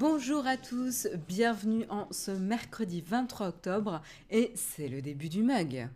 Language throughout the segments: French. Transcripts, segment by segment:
Bonjour à tous, bienvenue en ce mercredi 23 octobre et c'est le début du mug.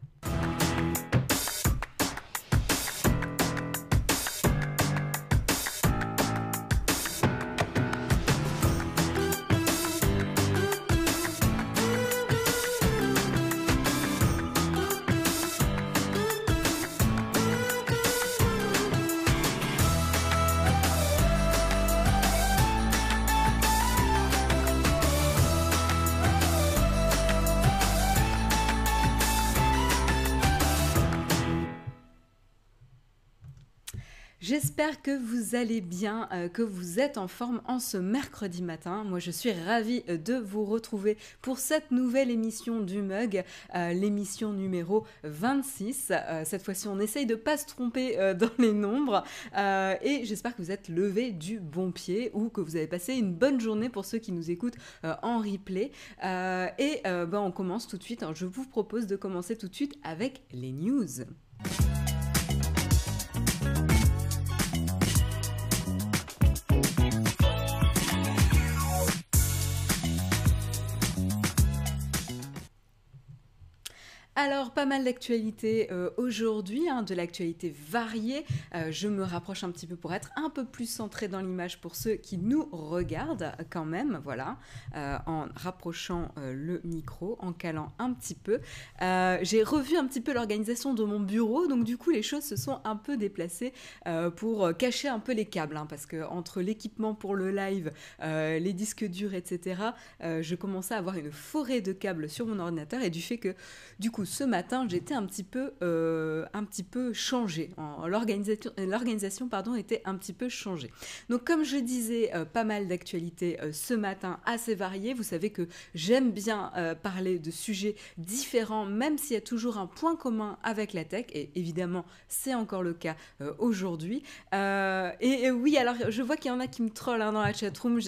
Que vous allez bien, euh, que vous êtes en forme en ce mercredi matin. Moi, je suis ravie euh, de vous retrouver pour cette nouvelle émission du Mug, euh, l'émission numéro 26. cette fois-ci, on essaye de ne pas se tromper dans les nombres. et j'espère que vous êtes levé du bon pied ou que vous avez passé une bonne journée pour ceux qui nous écoutent en replay. et ben, on commence tout de suite. je vous propose de commencer tout de suite avec les news. Alors, pas mal d'actualités euh, aujourd'hui, hein, de l'actualité variée. Euh, je me rapproche un petit peu pour être un peu plus centré dans l'image pour ceux qui nous regardent quand même, voilà, euh, en rapprochant le micro, en calant un petit peu. J'ai revu un petit peu l'organisation de mon bureau, donc du coup les choses se sont un peu déplacées pour cacher un peu les câbles, hein, parce que entre l'équipement pour le live, les disques durs, etc., je commençais à avoir une forêt de câbles sur mon ordinateur et du fait que du coup ce matin, j'étais un petit peu, euh, un petit peu changée. L'organisation, pardon, était un petit peu changée. Donc, comme je disais, euh, pas mal d'actualités euh, ce matin, assez variées. Vous savez que j'aime bien parler de sujets différents, même s'il y a toujours un point commun avec la tech. Et évidemment, c'est encore le cas aujourd'hui. Et, oui, alors je vois qu'il y en a qui me trollent hein, dans la chatroom.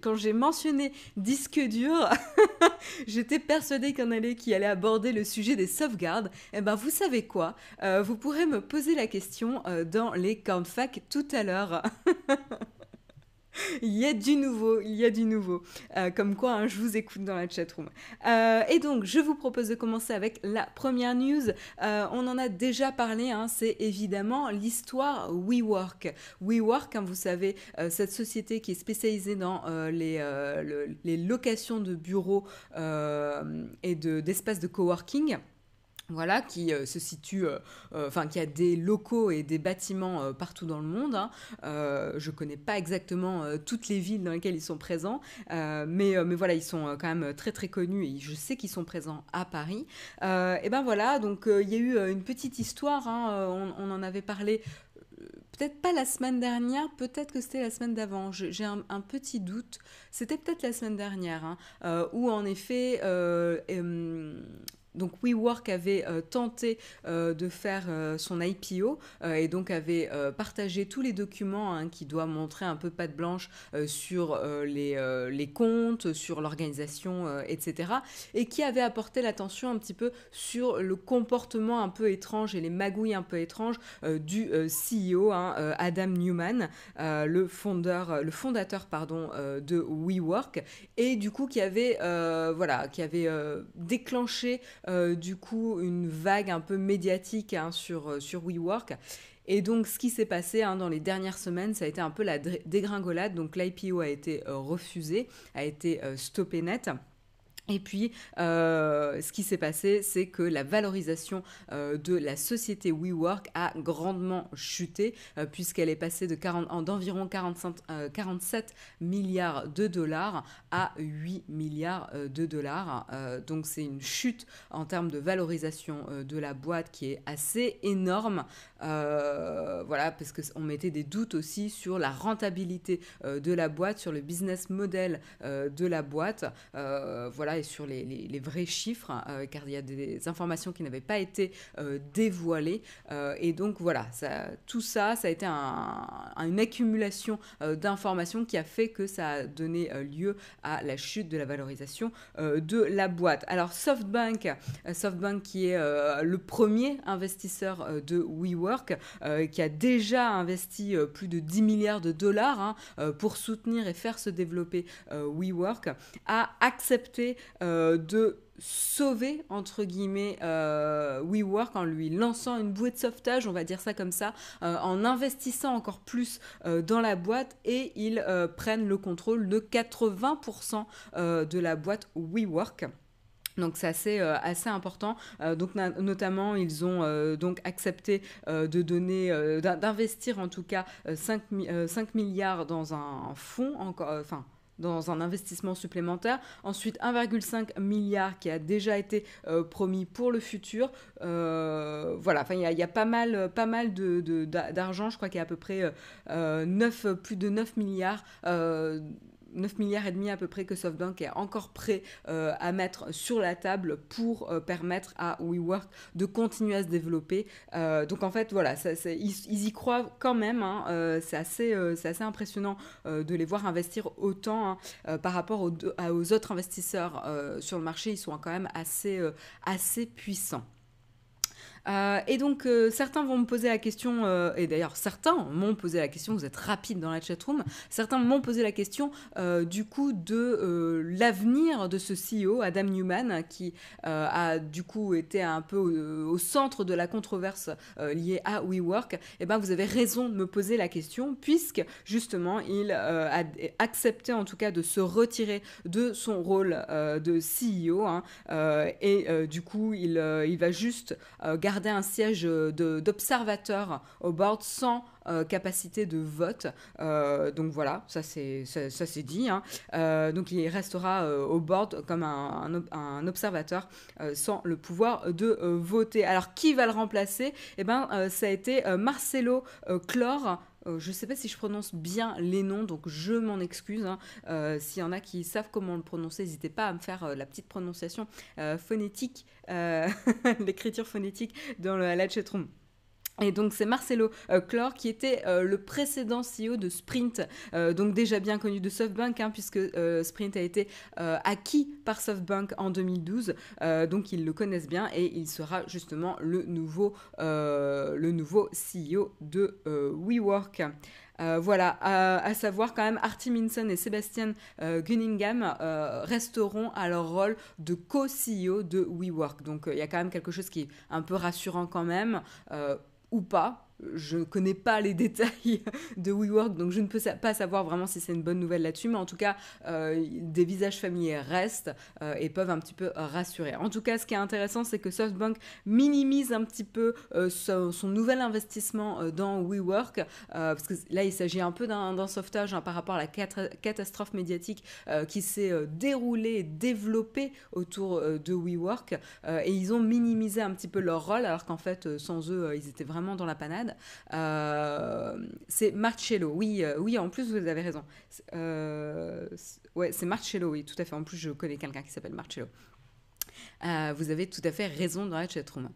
quand j'ai mentionné disque dur, j'étais persuadée qu'il y en allait qui allait aborder le sujet des sauvegardes, eh ben vous savez quoi? Euh, Vous pourrez me poser la question euh, dans les fac tout à l'heure. il y a du nouveau, il y a du nouveau. Euh, comme quoi, hein, je vous écoute dans la chatroom. Euh, et donc, je vous propose de commencer avec la première news. on en a déjà parlé, hein, c'est évidemment l'histoire WeWork. WeWork, hein, vous savez, cette société qui est spécialisée dans les, les, locations de bureaux et d'espaces de coworking voilà, qui euh, se situe, euh, euh, enfin qui a des locaux et des bâtiments partout dans le monde. Hein. je ne connais pas exactement toutes les villes dans lesquelles ils sont présents, mais, mais voilà, ils sont quand même très très connus et je sais qu'ils sont présents à Paris. et ben voilà, donc il y a eu une petite histoire, hein, on, en avait parlé peut-être pas la semaine dernière, peut-être que c'était la semaine d'avant. J'ai un, petit doute. C'était peut-être la semaine dernière, hein, où en effet, donc WeWork avait euh, tenté euh, de faire euh, son IPO et donc avait partagé tous les documents hein, qui doivent montrer un peu patte blanche sur les, les, comptes, sur l'organisation, etc. Et qui avait apporté l'attention un petit peu sur le comportement un peu étrange et les magouilles un peu étranges du CEO hein, Adam Newman, le, fondeur, le fondateur pardon, de WeWork, et du coup qui avait, voilà, qui avait déclenché euh, du coup une vague un peu médiatique hein, sur, euh, sur WeWork. Et donc, ce qui s'est passé hein, dans les dernières semaines, ça a été un peu la dégringolade. Donc, l'IPO a été euh, refusé, a été stoppé net. Et puis, euh, ce qui s'est passé, c'est que la valorisation euh, de la société WeWork a grandement chuté, euh, puisqu'elle est passée de d'environ 47 milliards de dollars à 8 milliards de dollars. donc, c'est une chute en termes de valorisation de la boîte qui est assez énorme. Voilà, parce qu'on mettait des doutes aussi sur la rentabilité de la boîte, sur le business model de la boîte. voilà et sur les, vrais chiffres, car il y a des informations qui n'avaient pas été dévoilées. et donc voilà, ça, tout ça, ça a été une accumulation d'informations qui a fait que ça a donné lieu à la chute de la valorisation de la boîte. Alors SoftBank, SoftBank qui est le premier investisseur de WeWork, qui a déjà investi plus de 10 milliards de dollars hein, pour soutenir et faire se développer WeWork, a accepté de sauver entre guillemets euh, WeWork en lui lançant une bouée de sauvetage, on va dire ça comme ça, euh, en investissant encore plus euh, dans la boîte et ils prennent le contrôle de 80% de la boîte WeWork. Donc c'est assez, assez important. donc notamment ils ont donc accepté de donner, d'investir en tout cas 5, 5, milliards dans un fonds, enfin dans un investissement supplémentaire. Ensuite, 1,5 milliard qui a déjà été euh, promis pour le futur. Euh, voilà, enfin, il y, a pas mal, pas mal d'argent. De, Je crois qu'il y a à peu près 9, euh, plus de 9 milliards 9 milliards et demi à peu près que SoftBank est encore prêt euh, à mettre sur la table pour euh, permettre à WeWork de continuer à se développer. Euh, donc en fait, voilà, ça, ils, y croient quand même. Hein, c'est assez, assez impressionnant de les voir investir autant hein, par rapport aux, aux, autres investisseurs sur le marché. Ils sont quand même assez, assez puissants. Euh, et donc, euh, certains vont me poser la question, euh, et d'ailleurs, certains m'ont posé la question, vous êtes rapide dans la chatroom, certains m'ont posé la question du coup de l'avenir de ce CEO, Adam Newman, qui a du coup été un peu au, centre de la controverse liée à WeWork. Et eh ben, vous avez raison de me poser la question, puisque justement, il a accepté en tout cas de se retirer de son rôle de CEO, hein, et du coup, il, il va juste garder garder un siège euh, d'observateur au board sans euh, capacité de vote. Euh, donc voilà, ça c'est dit. Hein. donc il restera au board comme un, un, observateur sans le pouvoir de voter. Alors qui va le remplacer? Eh ben ça a été Marcelo Clore. Je ne sais pas si je prononce bien les noms, donc je m'en excuse. Hein. S'il y en a qui savent comment le prononcer, n'hésitez pas à me faire la petite prononciation phonétique euh, l'écriture phonétique dans la chatroom. Et donc c'est Marcelo euh, Clore qui était euh, le précédent CEO de Sprint, donc déjà bien connu de SoftBank, hein, puisque Sprint a été acquis par SoftBank en 2012, donc ils le connaissent bien et il sera justement le nouveau, le nouveau CEO de WeWork. Euh, voilà, à, savoir quand même, Artie Minson et Sébastien euh, Gunningham euh, resteront à leur rôle de co-CEO de WeWork. Donc il y a quand même quelque chose qui est un peu rassurant quand même, ou pas je ne connais pas les détails de WeWork, donc je ne peux pas savoir vraiment si c'est une bonne nouvelle là-dessus, mais en tout cas, euh, des visages familiers restent euh, et peuvent un petit peu rassurer. En tout cas, ce qui est intéressant, c'est que SoftBank minimise un petit peu euh, son, nouvel investissement dans WeWork, parce que là, il s'agit un peu d'un sauvetage hein, par rapport à la catastrophe médiatique qui s'est déroulée développée autour de WeWork, et ils ont minimisé un petit peu leur rôle, alors qu'en fait, sans eux, ils étaient vraiment dans la panade. Euh, c'est Marcello, oui, euh, oui, en plus vous avez raison. Euh, ouais, c'est Marcello, oui, tout à fait. En plus, je connais quelqu'un qui s'appelle Marcello. Vous avez tout à fait raison dans la chatroom.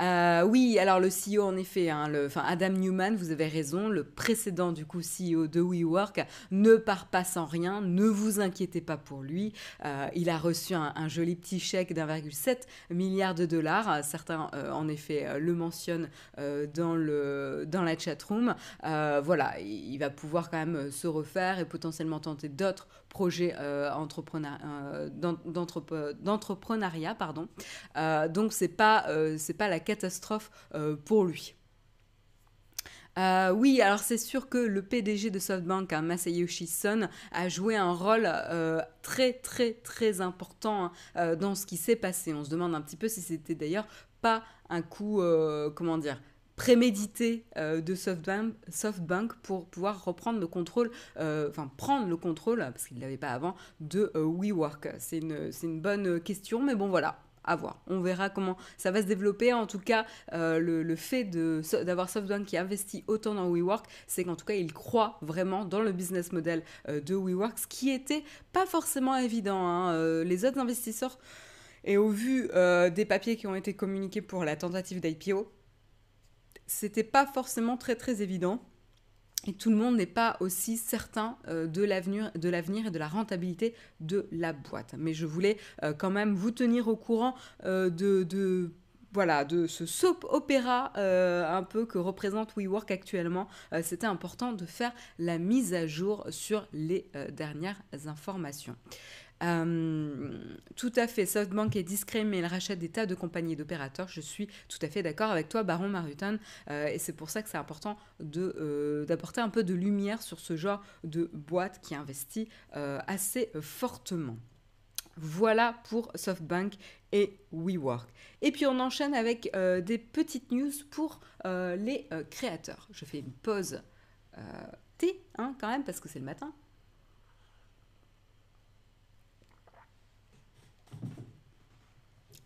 Euh, oui, alors le CEO en effet, hein, Adam Newman, vous avez raison, le précédent du coup CEO de WeWork ne part pas sans rien, ne vous inquiétez pas pour lui. Euh, il a reçu un, joli petit chèque d'1,7 milliard de dollars. Certains euh, en effet le mentionnent dans, le, dans la chatroom. voilà, il, va pouvoir quand même se refaire et potentiellement tenter d'autres projets d'entrepreneuriat. Pardon. donc c'est pas, c'est pas la catastrophe euh, pour lui. Euh, oui, alors c'est sûr que le PDG de SoftBank, hein, Masayoshi Son, a joué un rôle euh, très très très important hein, dans ce qui s'est passé. On se demande un petit peu si c'était d'ailleurs pas un coup, comment dire, prémédité de SoftBank, pour pouvoir reprendre le contrôle, enfin prendre le contrôle, parce qu'il ne l'avait pas avant, de WeWork. C'est une, une bonne question, mais bon voilà, à voir. On verra comment ça va se développer. En tout cas, euh, le, fait d'avoir SoftBank qui investit autant dans WeWork, c'est qu'en tout cas, il croit vraiment dans le business model euh, de WeWork, ce qui était pas forcément évident. Hein. Euh, les autres investisseurs, et au vu des papiers qui ont été communiqués pour la tentative d'IPO, c'était pas forcément très très évident et tout le monde n'est pas aussi certain euh, de l'avenir et de la rentabilité de la boîte. Mais je voulais euh, quand même vous tenir au courant euh, de, voilà, de ce soap opéra un peu que représente WeWork actuellement. C'était important de faire la mise à jour sur les dernières informations. Euh, tout à fait, SoftBank est discret, mais il rachète des tas de compagnies d'opérateurs. Je suis tout à fait d'accord avec toi, Baron Marutan, euh, et c'est pour ça que c'est important euh, d'apporter un peu de lumière sur ce genre de boîte qui investit assez fortement. Voilà pour SoftBank et WeWork. Et puis on enchaîne avec des petites news pour les créateurs. Je fais une pause thé, hein, quand même, parce que c'est le matin.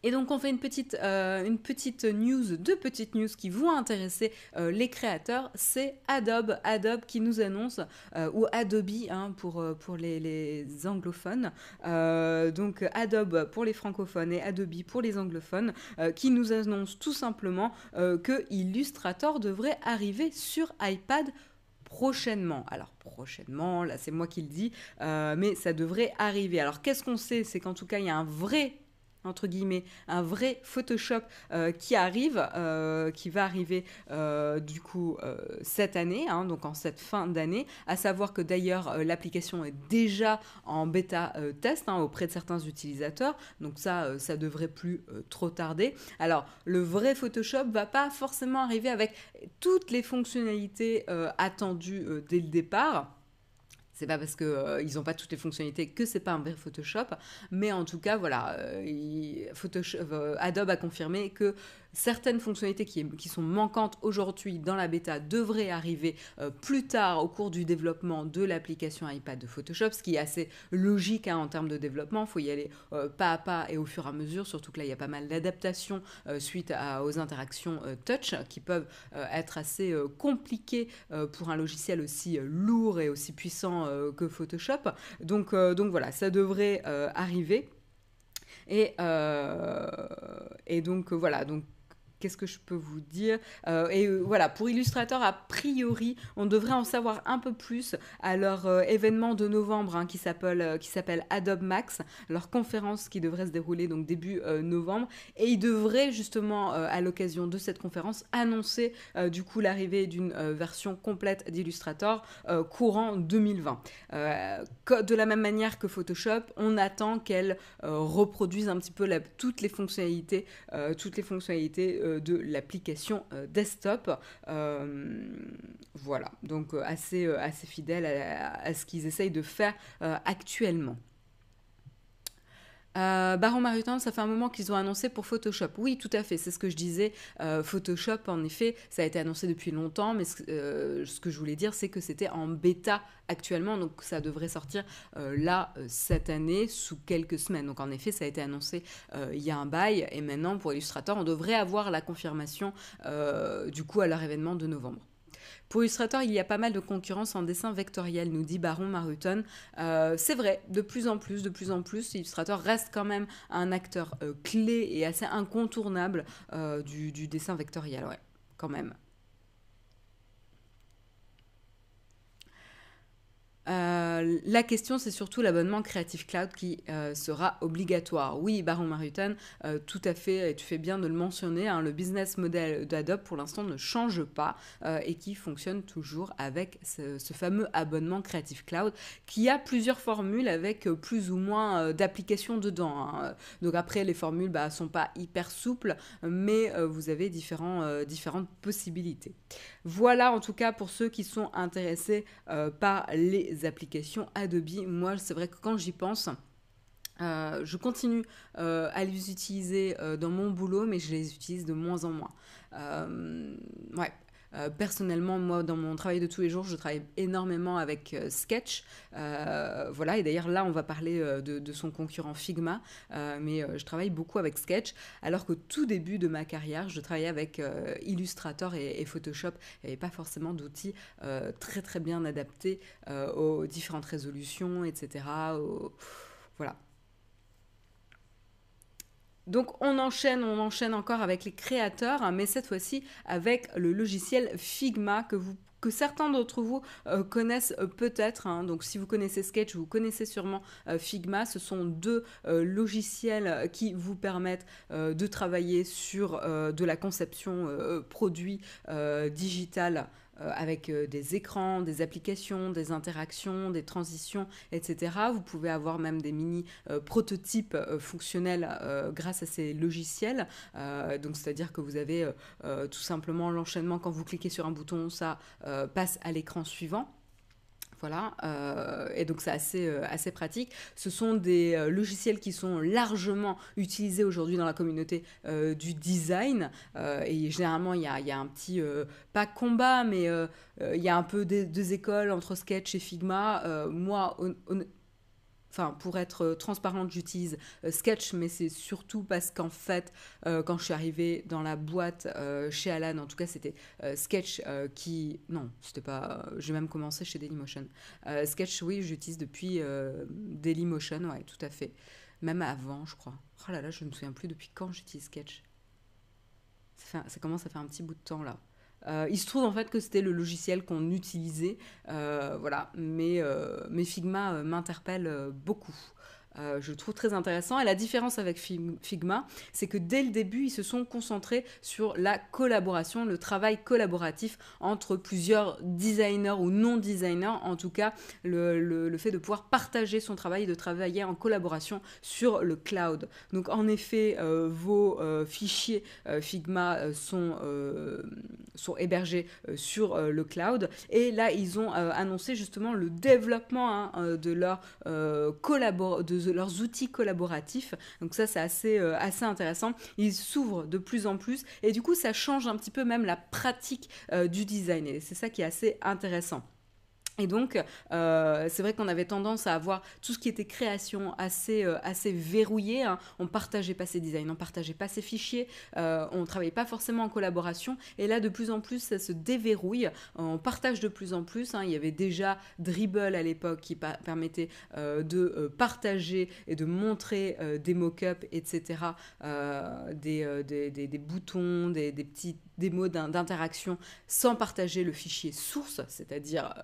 Et donc on fait une petite, euh, une petite news, deux petites news qui vont intéresser euh, les créateurs. C'est Adobe, Adobe qui nous annonce, euh, ou Adobe hein, pour, pour les, les anglophones. donc Adobe pour les francophones et Adobe pour les anglophones, qui nous annonce tout simplement que Illustrator devrait arriver sur iPad prochainement. Alors prochainement, là c'est moi qui le dis, mais ça devrait arriver. Alors qu'est-ce qu'on sait? C'est qu'en tout cas il y a un vrai entre guillemets, un vrai Photoshop euh, qui arrive, euh, qui va arriver euh, du coup cette année, hein, donc en cette fin d'année. À savoir que d'ailleurs l'application est déjà en bêta test hein, auprès de certains utilisateurs, donc ça, ça devrait plus trop tarder. Alors le vrai Photoshop va pas forcément arriver avec toutes les fonctionnalités attendues dès le départ. C'est pas parce qu'ils euh, n'ont pas toutes les fonctionnalités que c'est pas un vrai Photoshop, mais en tout cas, voilà, euh, euh, Adobe a confirmé que certaines fonctionnalités qui, sont manquantes aujourd'hui dans la bêta devraient arriver euh, plus tard au cours du développement de l'application iPad de Photoshop, ce qui est assez logique hein, en termes de développement. Il faut y aller euh, pas à pas et au fur et à mesure, surtout que là, il y a pas mal d'adaptations euh, suite aux interactions touch qui peuvent être assez compliquées pour un logiciel aussi lourd et aussi puissant que Photoshop. Donc, donc voilà, ça devrait arriver. Et, et donc voilà, donc qu'est-ce que je peux vous dire euh, Et euh, voilà, pour Illustrator, a priori, on devrait en savoir un peu plus à leur euh, événement de novembre hein, qui s'appelle Adobe Max, leur conférence qui devrait se dérouler donc début novembre. Et ils devraient justement, à l'occasion de cette conférence, annoncer du coup l'arrivée d'une version complète d'Illustrator courant 2020. de la même manière que Photoshop, on attend qu'elle reproduise un petit peu toutes les fonctionnalités, toutes les fonctionnalités de l'application euh, desktop. Euh, voilà, donc assez fidèle à ce qu'ils essayent de faire actuellement. Euh, Baron Maritime, ça fait un moment qu'ils ont annoncé pour Photoshop. Oui, tout à fait, c'est ce que je disais. Euh, Photoshop, en effet, ça a été annoncé depuis longtemps, mais euh, ce, que je voulais dire, c'est que c'était en bêta actuellement, donc ça devrait sortir là, cette année, sous quelques semaines. Donc en effet, ça a été annoncé il y a un bail, et maintenant, pour Illustrator, on devrait avoir la confirmation, du coup, à leur événement de novembre. Pour Illustrator, il y a pas mal de concurrence en dessin vectoriel, nous dit Baron Maruton. Euh, c'est vrai, de plus en plus, de plus en plus, Illustrator reste quand même un acteur euh, clé et assez incontournable euh, du, du, dessin vectoriel, ouais, quand même. Euh, la question, c'est surtout l'abonnement Creative Cloud qui euh, sera obligatoire. Oui, Baron Marutan, euh, tout à fait, et tu fais bien de le mentionner, hein, le business model d'Adobe pour l'instant ne change pas et qui fonctionne toujours avec ce, fameux abonnement Creative Cloud qui a plusieurs formules avec plus ou moins d'applications dedans. Hein. Donc après, les formules ne bah, sont pas hyper souples, mais vous avez différentes possibilités. Voilà en tout cas pour ceux qui sont intéressés par les applications Adobe. Moi, c'est vrai que quand j'y pense, euh, je continue euh, à les utiliser euh, dans mon boulot, mais je les utilise de moins en moins. ouais. Personnellement, moi, dans mon travail de tous les jours, je travaille énormément avec Sketch. voilà, et d'ailleurs là, on va parler de, son concurrent Figma, mais je travaille beaucoup avec Sketch, alors qu'au tout début de ma carrière, je travaillais avec Illustrator et, Photoshop. Avait pas forcément d'outils très très bien adaptés aux différentes résolutions, etc. Voilà. Donc on enchaîne, on enchaîne encore avec les créateurs, hein, mais cette fois-ci avec le logiciel Figma que certains d'entre vous euh, connaissent euh, peut-être. Hein. Donc si vous connaissez Sketch, vous connaissez sûrement euh, Figma. Ce sont deux logiciels qui vous permettent de travailler sur de la conception produit digital avec euh, des écrans, des applications, des interactions, des transitions, etc. Vous pouvez avoir même des mini euh, prototypes fonctionnels grâce à ces logiciels. donc c'est-à-dire que vous avez tout simplement l'enchaînement quand vous cliquez sur un bouton, ça passe à l'écran suivant. Voilà, euh, et donc c'est assez, euh, assez pratique. Ce sont des euh, logiciels qui sont largement utilisés aujourd'hui dans la communauté du design. et généralement, il y a, y a, un petit, pas combat, mais il y a un peu deux, écoles entre Sketch et Figma. moi, enfin pour être euh, transparente, j'utilise euh, Sketch, mais c'est surtout parce qu'en fait, euh, quand je suis arrivée dans la boîte chez Alan, en tout cas, c'était Sketch qui, non, c'était pas, j'ai même commencé chez Dailymotion. Sketch, oui, j'utilise depuis Dailymotion, ouais, tout à fait, même avant, je crois. Oh là là, je ne me souviens plus depuis quand j'utilise Sketch. Ça, ça commence à faire un petit bout de temps là. Euh, il se trouve en fait que c'était le logiciel qu'on utilisait, euh, voilà, mais, euh, mais Figma m'interpelle beaucoup. Euh, je le trouve très intéressant. Et la différence avec Figma, c'est que dès le début, ils se sont concentrés sur la collaboration, le travail collaboratif entre plusieurs designers ou non-designers, en tout cas le, fait de pouvoir partager son travail et de travailler en collaboration sur le cloud. Donc en effet, euh, vos euh, fichiers Figma sont, sont hébergés sur le cloud. Et là, ils ont annoncé justement le développement hein, de leur collaboration leurs outils collaboratifs. Donc ça, c'est assez, euh, assez intéressant. Ils s'ouvrent de plus en plus et du coup, ça change un petit peu même la pratique euh, du design. Et c'est ça qui est assez intéressant. Et donc, euh, c'est vrai qu'on avait tendance à avoir tout ce qui était création assez, euh, assez verrouillé. Hein. On partageait pas ses designs, on partageait pas ses fichiers, euh, on travaillait pas forcément en collaboration. Et là, de plus en plus, ça se déverrouille. On partage de plus en plus. Hein. Il y avait déjà Dribble à l'époque qui permettait de partager et de montrer des mock-ups, etc., des, des, boutons, des petits démos d'interaction sans partager le fichier source, c'est-à-dire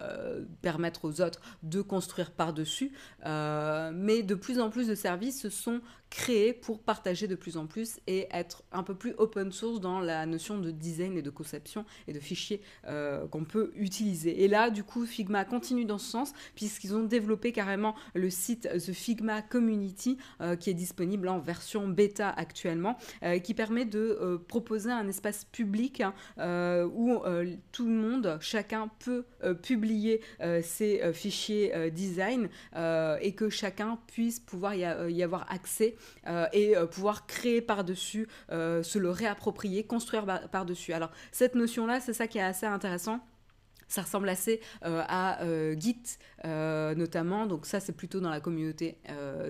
permettre aux autres de construire par-dessus. Euh, mais de plus en plus de services se sont créés pour partager de plus en plus et être un peu plus open source dans la notion de design et de conception et de fichiers euh, qu'on peut utiliser. Et là, du coup, Figma continue dans ce sens puisqu'ils ont développé carrément le site The Figma Community euh, qui est disponible en version bêta actuellement, qui permet de proposer un espace public hein, où tout le monde, chacun peut publier euh, euh, fichiers euh, design et que chacun puisse pouvoir y avoir accès et pouvoir créer par-dessus, se le réapproprier, construire par-dessus. Alors cette notion-là, c'est ça qui est assez intéressant ça ressemble assez euh, à euh, Git euh, notamment, donc ça c'est plutôt dans la communauté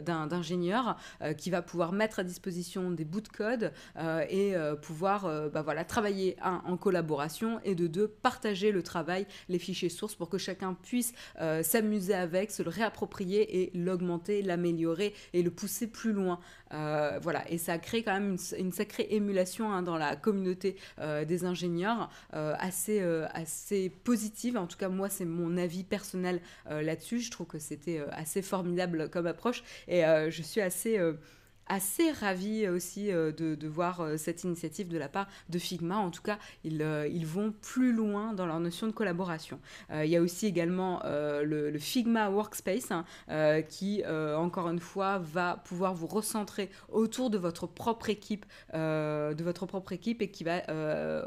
d'ingénieurs qui va pouvoir mettre à disposition des bouts de code et pouvoir bah, voilà, travailler en collaboration et de deux partager le travail, les fichiers sources pour que chacun puisse s'amuser avec, se le réapproprier et l'augmenter, l'améliorer et le pousser plus loin. voilà, et ça crée quand même une, sacrée émulation hein, dans la communauté des ingénieurs assez, assez positive en tout cas, moi, c'est mon avis personnel euh, là-dessus. Je trouve que c'était euh, assez formidable comme approche et euh, je suis assez assez ravi aussi euh, de, voir euh, cette initiative de la part de Figma. En tout cas, ils, euh, ils vont plus loin dans leur notion de collaboration. il y a aussi également le, Figma Workspace hein, qui, encore une fois, va pouvoir vous recentrer autour de votre propre équipe, de votre propre équipe et qui va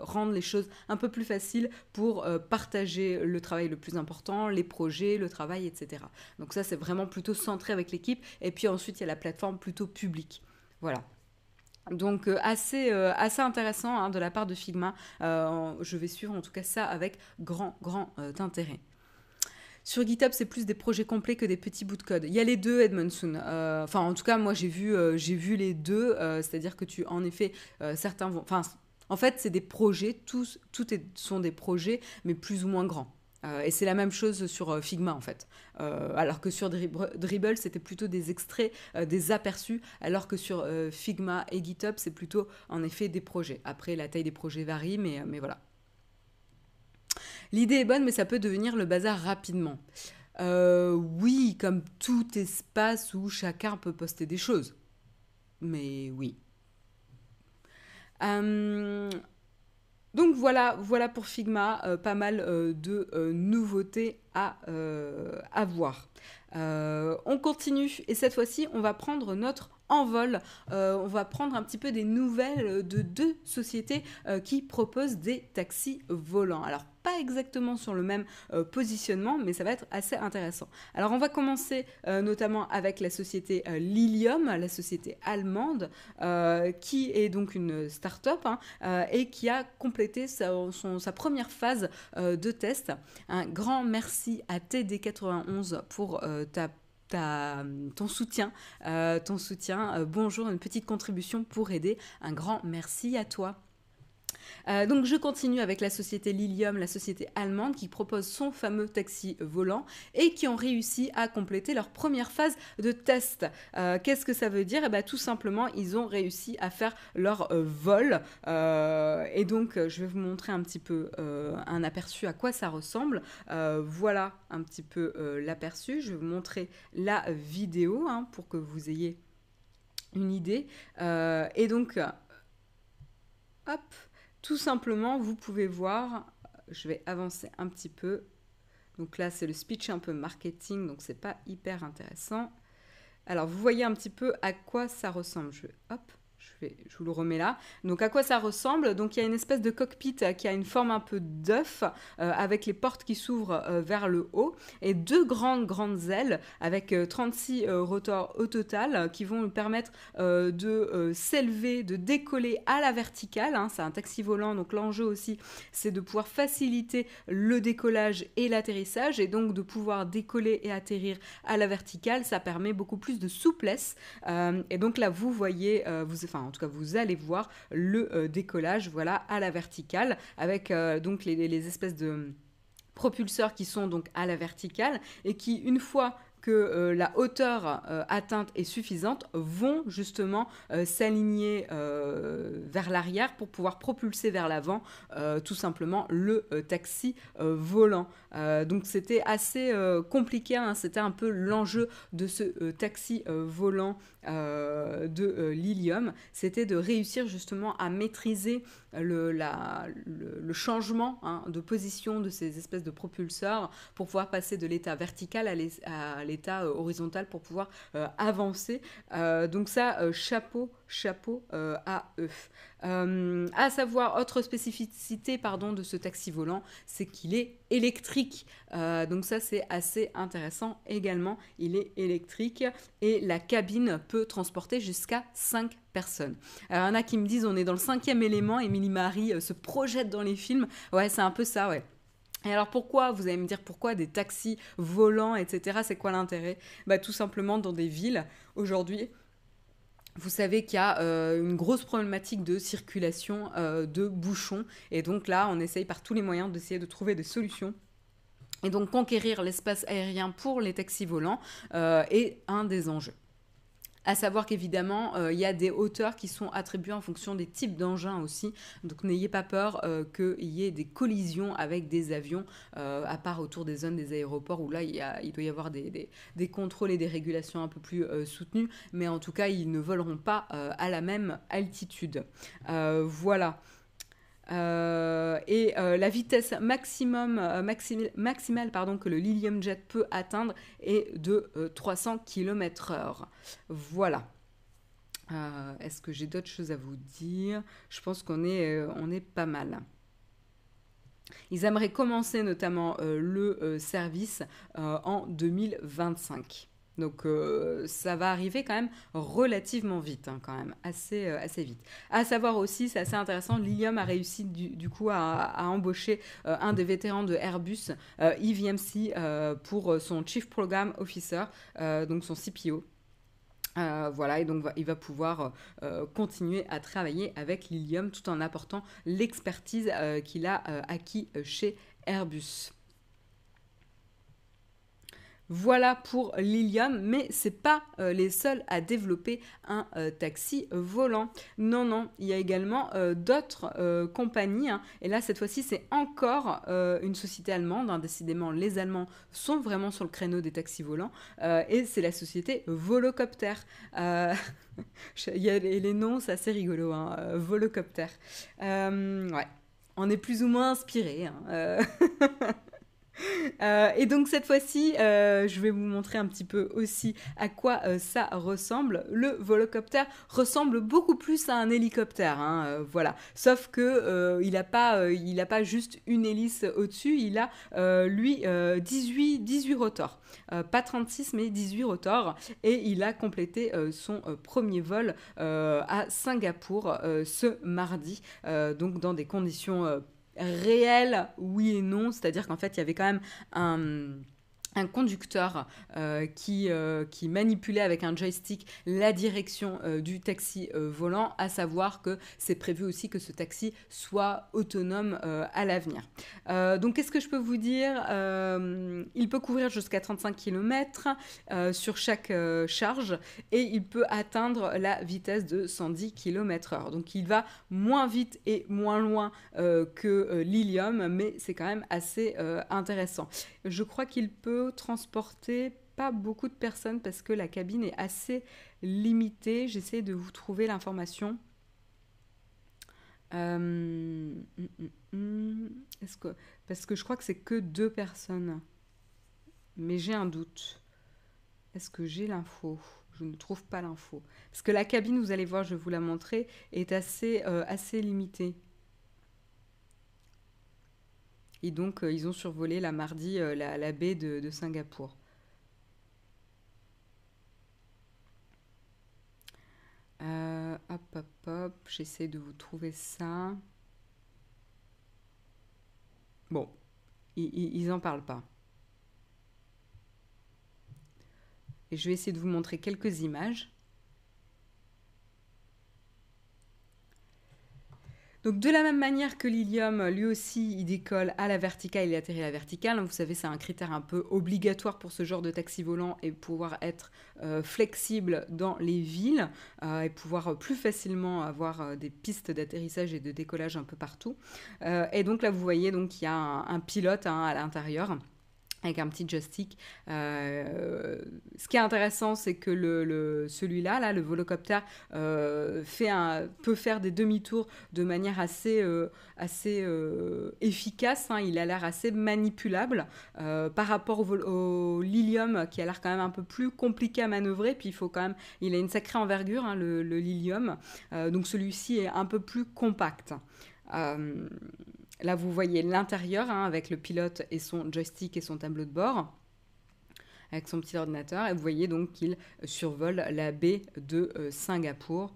rendre les choses un peu plus faciles pour partager le travail le plus important, les projets, le travail, etc. Donc ça, c'est vraiment plutôt centré avec l'équipe. Et puis ensuite, il y a la plateforme plutôt publique. Voilà. Donc assez, assez intéressant hein, de la part de Figma. je vais suivre en tout cas ça avec grand, grand intérêt. Sur GitHub, c'est plus des projets complets que des petits bouts de code. Il y a les deux, Edmondson. enfin, en tout cas, moi, j'ai vu, les deux. C'est-à-dire que tu, en effet, certains vont. En fait, c'est des projets. Tous, tout sont des projets, mais plus ou moins grands. Euh, et c'est la même chose sur euh, Figma en fait. Euh, alors que sur Dribble, c'était plutôt des extraits, des aperçus, alors que sur Figma et GitHub, c'est plutôt en effet des projets. Après, la taille des projets varie, mais, mais voilà. L'idée est bonne, mais ça peut devenir le bazar rapidement. oui, comme tout espace où chacun peut poster des choses. Mais oui. Donc voilà, voilà pour Figma, euh, pas mal euh, de euh, nouveautés à, à voir. on continue et cette fois-ci, on va prendre notre en vol. Euh, on va prendre un petit peu des nouvelles de deux sociétés euh, qui proposent des taxis volants. Alors pas exactement sur le même euh, positionnement, mais ça va être assez intéressant. Alors on va commencer notamment avec la société Lilium, la société allemande, qui est donc une start-up hein, et qui a complété sa, sa première phase de test. Un grand merci à TD91 pour ta ton soutien, euh, ton soutien. Euh, bonjour, une petite contribution pour aider. Un grand merci à toi. Euh, donc je continue avec la société Lilium, la société allemande qui propose son fameux taxi volant et qui ont réussi à compléter leur première phase de test. Euh, qu'est-ce que ça veut dire? Eh ben, Tout simplement, ils ont réussi à faire leur euh, vol. et donc je vais vous montrer un petit peu un aperçu à quoi ça ressemble. voilà un petit peu l'aperçu. Je vais vous montrer la vidéo hein, pour que vous ayez une idée. et donc, hop, tout simplement, vous pouvez voir, je vais avancer un petit peu. Donc là, c'est le speech un peu marketing, donc c'est pas hyper intéressant. Alors, vous voyez un petit peu à quoi ça ressemble. Je vais, hop, je, vous le remets là. Donc à quoi ça ressemble? Donc il y a une espèce de cockpit euh, qui a une forme un peu d'œuf euh, avec les portes qui s'ouvrent euh, vers le haut et deux grandes grandes ailes avec 36 rotors au total qui vont nous permettre de s'élever, de décoller à la verticale. Hein. C'est un taxi volant donc l'enjeu aussi c'est de pouvoir faciliter le décollage et l'atterrissage et donc de pouvoir décoller et atterrir à la verticale. Ça permet beaucoup plus de souplesse et donc là vous voyez, vous, en tout cas vous allez voir le euh, décollage voilà à la verticale avec euh, donc les, espèces de propulseurs qui sont donc à la verticale et qui une fois que euh, la hauteur atteinte est suffisante vont justement s'aligner vers l'arrière pour pouvoir propulser vers l'avant tout simplement le taxi volant. donc c'était assez compliqué, hein. c'était un peu l'enjeu de ce taxi volant de Lilium, c'était de réussir justement à maîtriser le, changement hein, de position de ces espèces de propulseurs pour pouvoir passer de l'état vertical à l'état euh, horizontal pour pouvoir euh, avancer. Euh, donc ça, chapeau, chapeau à eux. à savoir, autre spécificité pardon, de ce taxi volant, c'est qu'il est électrique. donc ça, c'est assez intéressant également. Il est électrique et la cabine peut transporter jusqu'à 5 personnes. Alors, il y en a qui me disent on est dans le cinquième élément, Émilie Marie euh, se projette dans les films. Ouais, c'est un peu ça, ouais. Et alors pourquoi Vous allez me dire pourquoi des taxis volants, etc. C'est quoi l'intérêt? Bah tout simplement dans des villes aujourd'hui. Vous savez qu'il y a euh, une grosse problématique de circulation euh, de bouchons et donc là on essaye par tous les moyens d'essayer de trouver des solutions et donc conquérir l'espace aérien pour les taxis volants est un des enjeux. À savoir qu'évidemment, euh, il y a des hauteurs qui sont attribuées en fonction des types d'engins aussi. Donc n'ayez pas peur euh, qu'il y ait des collisions avec des avions, euh, à part autour des zones des aéroports où là, il, doit y avoir des, contrôles et des régulations un peu plus soutenues. Mais en tout cas, ils ne voleront pas à la même altitude. voilà. Euh, et euh, la vitesse maximum, euh, maximale pardon, que le Lilium Jet peut atteindre est de 300 km/h. Voilà. Est-ce que j'ai d'autres choses à vous dire? Je pense qu'on est, est pas mal. Ils aimeraient commencer notamment le service en 2025. Donc euh, ça va arriver quand même relativement vite, hein, quand même, assez, euh, assez vite. À savoir aussi, c'est assez intéressant, Lilium a réussi du, coup à, embaucher euh, un des vétérans de Airbus, EVMC, pour son Chief Program Officer, donc son CPO. voilà, et donc il va pouvoir continuer à travailler avec Lilium tout en apportant l'expertise qu'il a acquis chez Airbus. Voilà pour Lilium, mais c'est pas euh, les seuls à développer un euh, taxi volant. Non, non, il y a également euh, d'autres compagnies. Hein. et là, cette fois-ci, c'est encore une société allemande. Hein. décidément, les Allemands sont vraiment sur le créneau des taxis volants. et c'est la société Volocopter. il les, noms, c'est assez rigolo. Hein, Volocopter. on est plus ou moins inspiré. Euh, et donc cette fois-ci, euh, je vais vous montrer un petit peu aussi à quoi euh, ça ressemble. Le volocoptère ressemble beaucoup plus à un hélicoptère, hein, voilà. Sauf que il n'a pas, il pas juste une hélice au-dessus, il a lui 18, 18 rotors, pas 36 mais 18 rotors, et il a complété son premier vol à Singapour ce mardi, donc dans des conditions réel, oui et non. C'est-à-dire qu'en fait, il y avait quand même un un conducteur euh, qui, euh, qui, manipulait avec un joystick la direction euh, du taxi volant, à savoir que c'est prévu aussi que ce taxi soit autonome à l'avenir. donc qu'est-ce que je peux vous dire Il peut couvrir jusqu'à 35 km sur chaque charge et il peut atteindre la vitesse de 110 km/h. Donc il va moins vite et moins loin que l'Ilium, mais c'est quand même assez intéressant. Je crois qu'il peut transporter pas beaucoup de personnes parce que la cabine est assez limitée. J'essaie de vous trouver l'information. Euh, hum, hum, hum, est-ce que, parce que je crois que c'est que deux personnes. Mais j'ai un doute. Est-ce que j'ai l'info? Je ne trouve pas l'info. Parce que la cabine, vous allez voir, je vais vous la montrer, est assez, euh, assez limitée. Et donc, euh, ils ont survolé la mardi euh, la, baie de, Singapour. Euh, hop, hop, hop, j'essaie de vous trouver ça. Bon, ils n'en parlent pas. Et je vais essayer de vous montrer quelques images. Donc de la même manière que l'ilium, lui aussi, il décolle à la verticale, il atterrit à la verticale. Vous savez, c'est un critère un peu obligatoire pour ce genre de taxi volant et pouvoir être euh, flexible dans les villes euh, et pouvoir plus facilement avoir euh, des pistes d'atterrissage et de décollage un peu partout. et donc là, vous voyez, donc il y a un, pilote hein, à l'intérieur avec un petit joystick. Euh, ce qui est intéressant, c'est que le, celui-là, là, le volocoptère, euh, fait un, peut faire des demi-tours de manière assez, euh, assez efficace. Hein. il a l'air assez manipulable par rapport au, au, lilium, qui a l'air quand même un peu plus compliqué à manœuvrer. Puis il faut quand même, il a une sacrée envergure, hein, le, lilium. donc celui-ci est un peu plus compact. Là, vous voyez l'intérieur hein, avec le pilote et son joystick et son tableau de bord avec son petit ordinateur. Et vous voyez donc qu'il survole la baie de euh, Singapour.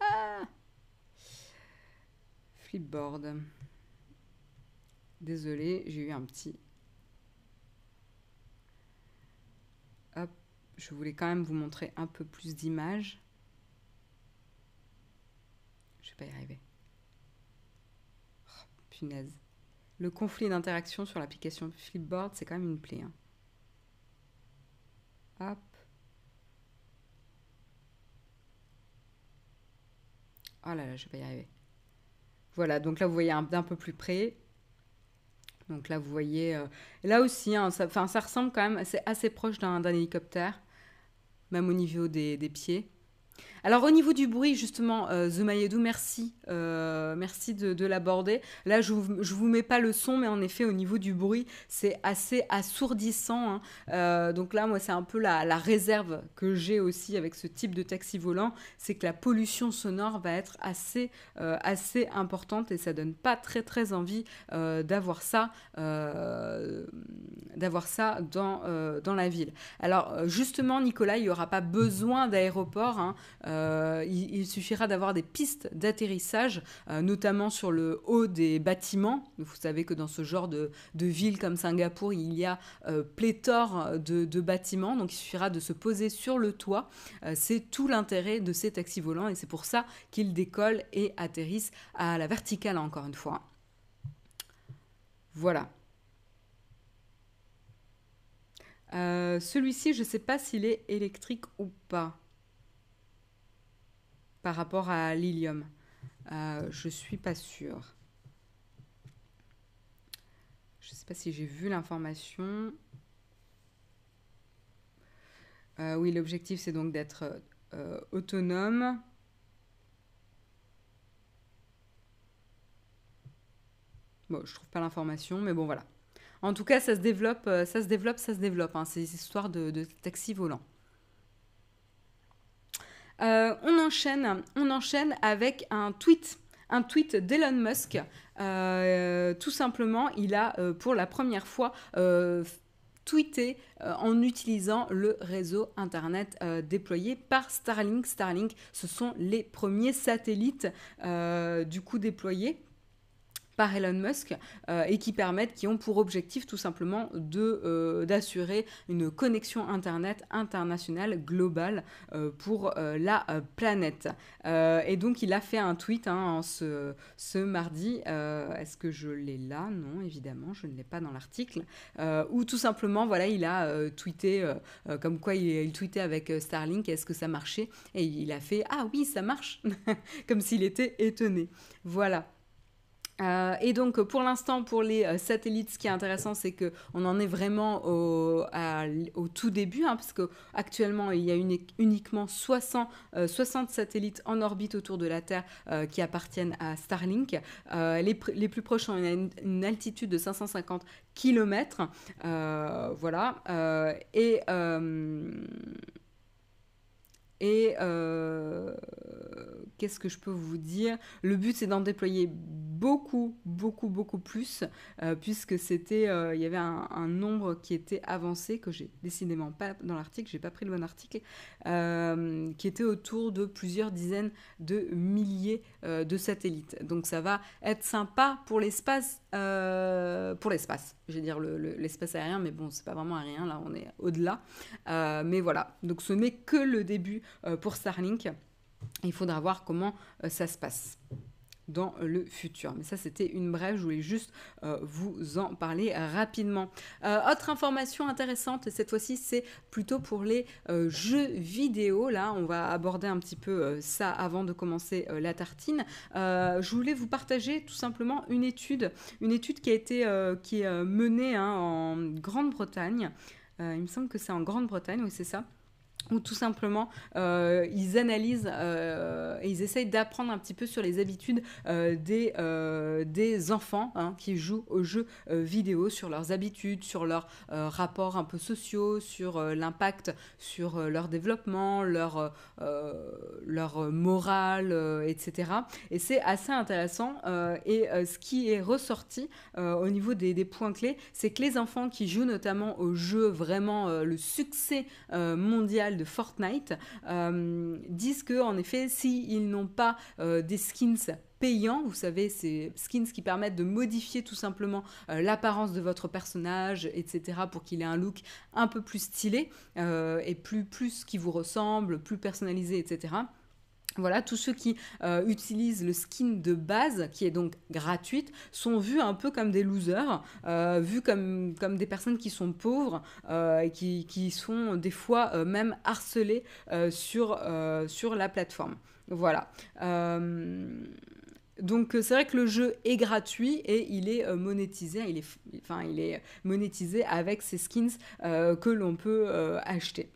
Ah Flipboard. Désolé, j'ai eu un petit... Hop, je voulais quand même vous montrer un peu plus d'images. Je vais pas y arriver. Le conflit d'interaction sur l'application Flipboard, c'est quand même une plaie. Hein. Hop. Oh là là, je vais pas y arriver. Voilà, donc là, vous voyez d'un peu plus près. Donc là, vous voyez... Euh, là aussi, hein, ça, ressemble quand même... Assez proche d'un hélicoptère, même au niveau des pieds. Alors au niveau du bruit, justement, euh, The Mayedou, merci, euh, merci de, l'aborder. Là, je vous, vous mets pas le son, mais en effet, au niveau du bruit, c'est assez assourdissant. Hein. Euh, donc là, moi, c'est un peu la, réserve que j'ai aussi avec ce type de taxi volant, c'est que la pollution sonore va être assez, assez importante et ça donne pas très très envie d'avoir ça, d'avoir ça dans, dans la ville. Alors justement, Nicolas, il n'y aura pas besoin d'aéroport. Hein. Euh, il, suffira d'avoir des pistes d'atterrissage, euh, notamment sur le haut des bâtiments. Vous savez que dans ce genre de, ville comme Singapour, il y a euh, pléthore de, bâtiments, donc il suffira de se poser sur le toit. c'est tout l'intérêt de ces taxis volants et c'est pour ça qu'ils décollent et atterrissent à la verticale, encore une fois. Voilà. Celui-ci, je ne sais pas s'il est électrique ou pas par rapport à l'hélium. Euh, je suis pas sûre. Je sais pas si j'ai vu l'information. Euh, oui, l'objectif c'est donc d'être euh, autonome. Bon, je trouve pas l'information, mais bon voilà. En tout cas, ça se développe, ça se développe, ça se développe. Hein. C'est des histoires de taxi volant. Euh, on, enchaîne, avec un tweet un tweet d'Elon Musk. Euh, tout simplement, il a euh, pour la première fois tweeté en utilisant le réseau Internet déployé par Starlink. Starlink, ce sont les premiers satellites du coup déployés par Elon Musk euh, et qui permettent, qui ont pour objectif tout simplement euh, d'assurer une connexion internet internationale globale euh, pour la planète. et donc il a fait un tweet hein, ce, ce mardi. Est-ce que je l'ai là? Non, évidemment, je ne l'ai pas dans l'article. où tout simplement, voilà, il a tweeté comme quoi il, il tweetait avec Starlink. Est-ce que ça marchait? Et il a fait ah oui, ça marche, comme s'il était étonné. Voilà. Euh, et donc pour l'instant pour les euh, satellites, ce qui est intéressant, c'est que on en est vraiment au, tout début, hein, parce que actuellement il y a uniquement 60, 60, euh, satellites en orbite autour de la Terre qui appartiennent à Starlink. Les, les, plus proches ont une, une altitude de 550 km, voilà. et et qu'est-ce que je peux vous dire? Le but, c'est d'en déployer beaucoup, beaucoup, beaucoup plus, euh, puisque c'était, euh, il y avait un, nombre qui était avancé, que j'ai décidément pas dans l'article, j'ai pas pris le bon article, euh, qui était autour de plusieurs dizaines de milliers de satellites. Donc ça va être sympa pour l'espace, pour l'espace, je vais dire l'espace aérien, mais bon, c'est pas vraiment aérien, là on est au-delà. mais voilà, donc ce n'est que le début pour Starlink. Il faudra voir comment euh, ça se passe dans le futur. Mais ça, c'était une brève, je voulais juste euh, vous en parler rapidement. Euh, autre information intéressante, cette fois-ci, c'est plutôt pour les jeux vidéo. Là, on va aborder un petit peu ça avant de commencer la tartine. je voulais vous partager tout simplement une étude, une étude qui a été qui est menée hein, en Grande-Bretagne. il me semble que c'est en Grande-Bretagne, oui, c'est ça où tout simplement euh, ils analysent euh, et ils essayent d'apprendre un petit peu sur les habitudes euh, des, des enfants hein, qui jouent aux jeux vidéo, sur leurs habitudes, sur leurs rapports un peu sociaux, sur l'impact sur leur développement, leur, leur morale, etc. Et c'est assez intéressant. et ce qui est ressorti au niveau des, des points clés, c'est que les enfants qui jouent notamment aux jeux vraiment le succès mondial de Fortnite euh, disent que en effet, s'ils n'ont pas euh, des skins payants, vous savez, ces skins qui permettent de modifier tout simplement euh, l'apparence de votre personnage, etc., pour qu'il ait un look un peu plus stylé et plus, plus qui vous ressemble, plus personnalisé, etc. Voilà, tous ceux qui euh, utilisent le skin de base, qui est donc gratuite, sont vus un peu comme des losers, euh, vus comme, des personnes qui sont pauvres euh, et qui, sont des fois même harcelés sur, la plateforme. Voilà. Donc c'est vrai que le jeu est gratuit et il est monétisé, il est, enfin, il est monétisé avec ces skins que l'on peut acheter.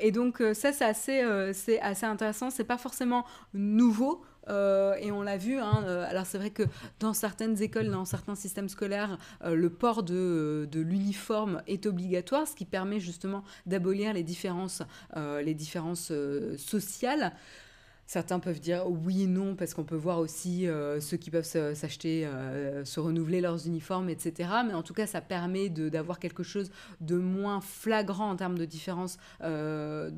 Et donc ça c'est assez, c'est assez intéressant, c'est pas forcément nouveau. et on l'a vu, hein, alors c'est vrai que dans certaines écoles, dans certains systèmes scolaires, le port de, de l'uniforme est obligatoire, ce qui permet justement d'abolir les différences, les différences sociales. Certains peuvent dire oui non, parce qu'on peut voir aussi euh, ceux qui peuvent s'acheter, euh, se renouveler leurs uniformes, etc. Mais en tout cas, ça permet d'avoir quelque chose de moins flagrant en termes de différence euh,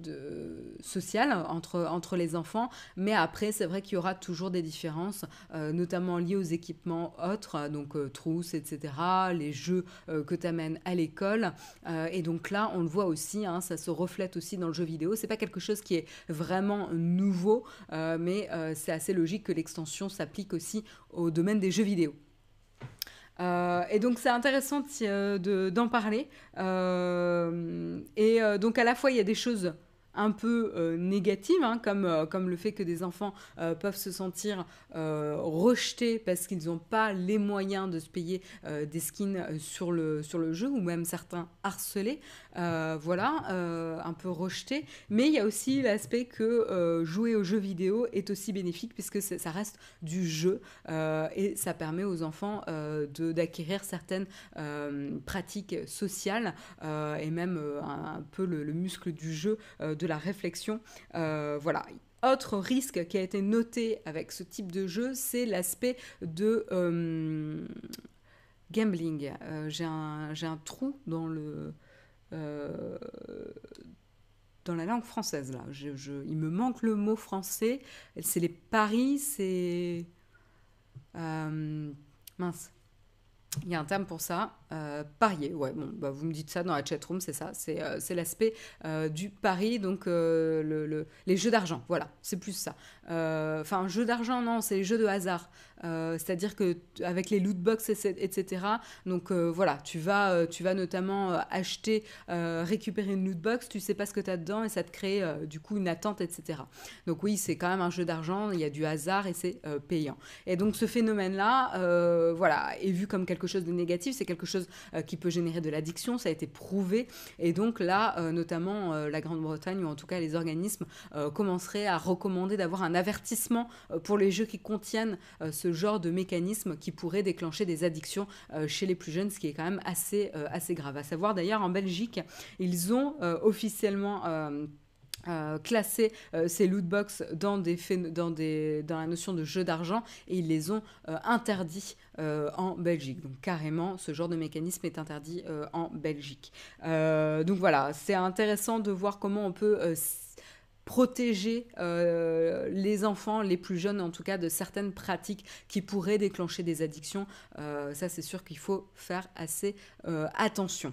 sociale entre, entre les enfants. Mais après, c'est vrai qu'il y aura toujours des différences, notamment liées aux équipements autres, donc trousses, etc., les jeux que tu amènes à l'école. et donc là, on le voit aussi, hein, ça se reflète aussi dans le jeu vidéo. C'est pas quelque chose qui est vraiment nouveau. Euh, mais euh, c'est assez logique que l'extension s'applique aussi au domaine des jeux vidéo. Euh, et donc c'est intéressant d'en parler. et donc à la fois il y a des choses un peu euh, négative, hein, comme, comme le fait que des enfants peuvent se sentir rejetés parce qu'ils n'ont pas les moyens de se payer des skins sur le, sur le jeu, ou même certains harcelés, voilà, un peu rejetés. Mais il y a aussi l'aspect que jouer aux jeux vidéo est aussi bénéfique puisque ça reste du jeu et ça permet aux enfants d'acquérir certaines pratiques sociales et même un, peu le, le, muscle du jeu de la réflexion. Euh, voilà. Autre risque qui a été noté avec ce type de jeu, c'est l'aspect de euh, gambling. Euh, j'ai un, trou dans le dans la langue française là. Il me manque le mot français. C'est les paris, c'est mince. Il y a un terme pour ça, euh, parier. Ouais, bon, bah, vous me dites ça dans la chatroom, c'est ça. C'est euh, l'aspect euh, du pari, donc le, le, les jeux d'argent. Voilà, c'est plus ça. Enfin, jeu d'argent, non, c'est les jeux de hasard. C'est-à-dire que avec les loot box, etc. Donc voilà, tu vas, tu vas notamment acheter, récupérer une loot box, tu sais pas ce que tu as dedans et ça te crée du coup une attente, etc. Donc oui, c'est quand même un jeu d'argent, il y a du hasard et c'est payant. Et donc ce phénomène-là, voilà, est vu comme quelque chose de négatif, c'est quelque chose euh, qui peut générer de l'addiction, ça a été prouvé. Et donc là, euh, notamment euh, la Grande-Bretagne, ou en tout cas les organismes, commenceraient à recommander d'avoir un avertissement pour les jeux qui contiennent ce genre de mécanisme qui pourrait déclencher des addictions chez les plus jeunes, ce qui est quand même assez, assez grave. À savoir d'ailleurs, en Belgique, ils ont officiellement euh, classer euh, ces loot box dans, des, dans, des, dans la notion de jeu d'argent et ils les ont euh, interdits en Belgique. Donc carrément, ce genre de mécanisme est interdit en Belgique. donc voilà, c'est intéressant de voir comment on peut protéger les enfants, les plus jeunes en tout cas, de certaines pratiques qui pourraient déclencher des addictions. ça, c'est sûr qu'il faut faire assez attention.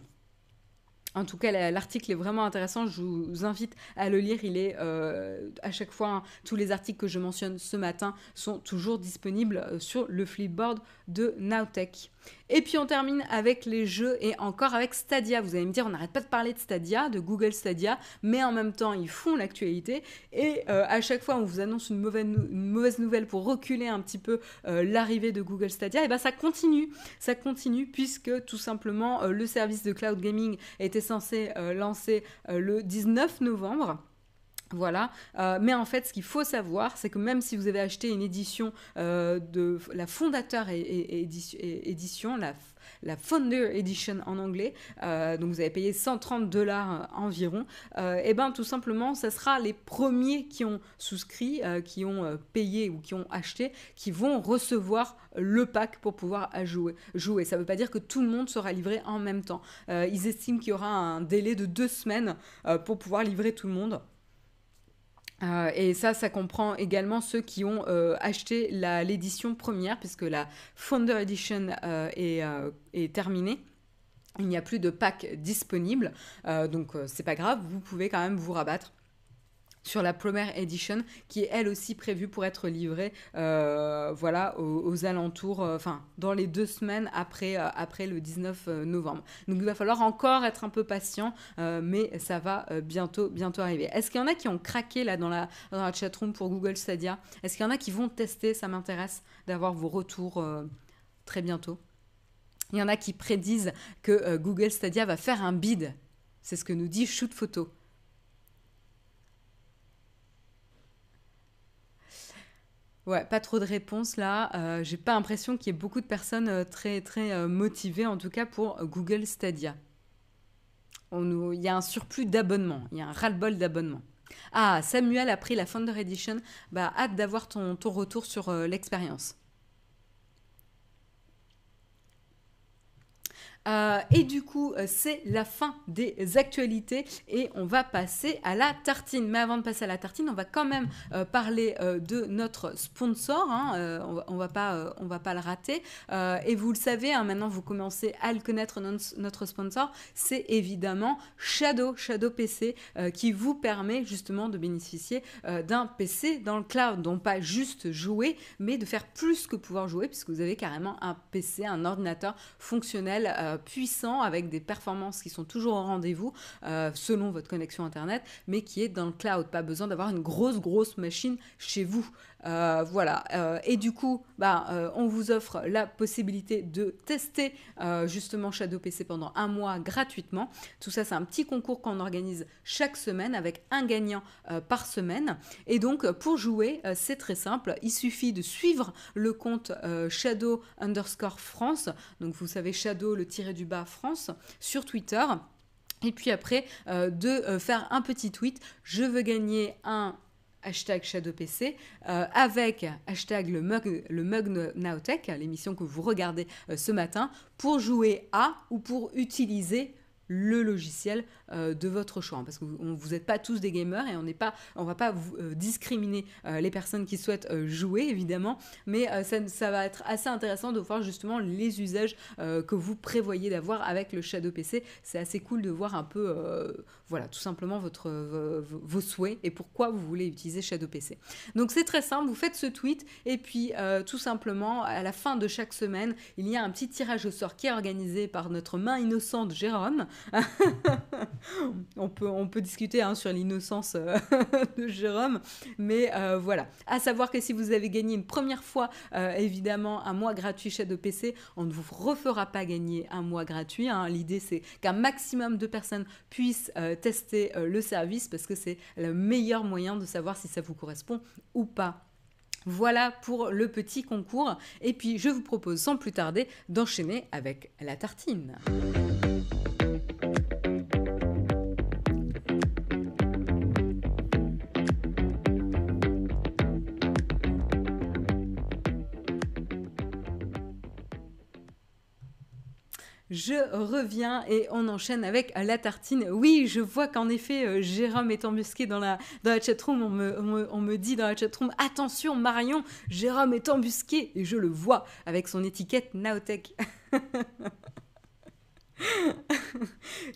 En tout cas, l'article est vraiment intéressant. Je vous invite à le lire. Il est euh, à chaque fois, hein, tous les articles que je mentionne ce matin sont toujours disponibles euh, sur le flipboard de Nowtech. Et puis on termine avec les jeux et encore avec Stadia. Vous allez me dire, on n'arrête pas de parler de Stadia, de Google Stadia, mais en même temps ils font l'actualité. Et euh, à chaque fois on vous annonce une mauvaise, nouvelle pour reculer un petit peu euh, l'arrivée de Google Stadia, et bien ça continue. Ça continue puisque tout simplement euh, le service de cloud gaming était censé lancer le 19 novembre. Voilà, euh, mais en fait, ce qu'il faut savoir, c'est que même si vous avez acheté une édition euh, de la fondateur édition, la, la Founder Edition en anglais, euh, donc vous avez payé 130 dollars environ, et eh ben tout simplement, ce sera les premiers qui ont souscrit, qui ont payé ou qui ont acheté, qui vont recevoir le pack pour pouvoir jouer. jouer. Ça ne veut pas dire que tout le monde sera livré en même temps. ils estiment qu'il y aura un délai de deux semaines pour pouvoir livrer tout le monde. Euh, et ça, ça comprend également ceux qui ont euh, acheté l'édition première, puisque la Founder Edition euh, est, est, terminée. Il n'y a plus de pack disponible, donc c'est pas grave, vous pouvez quand même vous rabattre sur la première edition qui est elle aussi prévue pour être livrée euh, voilà aux, alentours euh, enfin dans les deux semaines après euh, après le 19 novembre. Donc il va falloir encore être un peu patient mais ça va bientôt bientôt arriver. Est-ce qu'il y en a qui ont craqué là dans la dans la chatroom pour Google Stadia? Est-ce qu'il y en a qui vont tester? Ça m'intéresse d'avoir vos retours très bientôt. Il y en a qui prédisent que Google Stadia va faire un bid. C'est ce que nous dit Shoot Photo Ouais, pas trop de réponses là. Euh, J'ai pas l'impression qu'il y ait beaucoup de personnes euh, très très euh, motivées, en tout cas pour Google Stadia. Il y a un surplus d'abonnements, il y a un ras-le-bol d'abonnements. Ah, Samuel a pris la Founder Edition. Bah, hâte d'avoir ton, retour sur l'expérience. Euh, et du coup, euh, c'est la fin des actualités et on va passer à la tartine. Mais avant de passer à la tartine, on va quand même euh, parler de notre sponsor. Hein. on, va, pas, on va pas le rater. et vous le savez, hein, maintenant vous commencez à le connaître, notre sponsor, c'est évidemment Shadow, Shadow PC, qui vous permet justement de bénéficier d'un PC dans le cloud. Donc pas juste jouer, mais de faire plus que pouvoir jouer, puisque vous avez carrément un PC, un ordinateur fonctionnel puissant avec des performances qui sont toujours au rendez-vous euh, selon votre connexion Internet, mais qui est dans le cloud. Pas besoin d'avoir une grosse, grosse machine chez vous. Euh, voilà. Euh, et du coup, bah, on vous offre la possibilité de tester justement Shadow PC pendant un mois gratuitement. Tout ça, c'est un petit concours qu'on organise chaque semaine avec un gagnant par semaine. Et donc, pour jouer, c'est très simple. Il suffit de suivre le compte Shadow underscore France. Donc, vous savez, Shadow, le France sur Twitter. Et puis après, euh, de euh, faire un petit tweet. Je veux gagner un hashtag ShadowPC euh, avec hashtag le mug, le mug Nowtech, l'émission que vous regardez ce matin, pour jouer à ou pour utiliser le logiciel euh, de votre choix. Parce que vous n'êtes pas tous des gamers et on n'est va pas vous, euh, discriminer euh, les personnes qui souhaitent jouer, évidemment. Mais ça, va être assez intéressant de voir justement les usages que vous prévoyez d'avoir avec le Shadow PC. C'est assez cool de voir un peu, voilà, tout simplement votre, vos souhaits et pourquoi vous voulez utiliser Shadow PC. Donc c'est très simple, vous faites ce tweet et puis tout simplement, à la fin de chaque semaine, il y a un petit tirage au sort qui est organisé par notre main innocente Jérôme. on, peut, discuter hein, sur l'innocence euh, de Jérôme, mais euh, voilà. À savoir que si vous avez gagné une première fois, euh, évidemment, un mois gratuit chez PC, on ne vous refera pas gagner un mois gratuit. Hein. L'idée, c'est qu'un maximum de personnes puissent tester le service parce que c'est le meilleur moyen de savoir si ça vous correspond ou pas. Voilà pour le petit concours. Et puis, je vous propose sans plus tarder d'enchaîner avec la tartine. Je reviens et on enchaîne avec la tartine. Oui, je vois qu'en effet, euh, Jérôme est embusqué dans la, dans la chatroom. On me, on, on me dit dans la chatroom Attention, Marion, Jérôme est embusqué. Et je le vois avec son étiquette Naotech.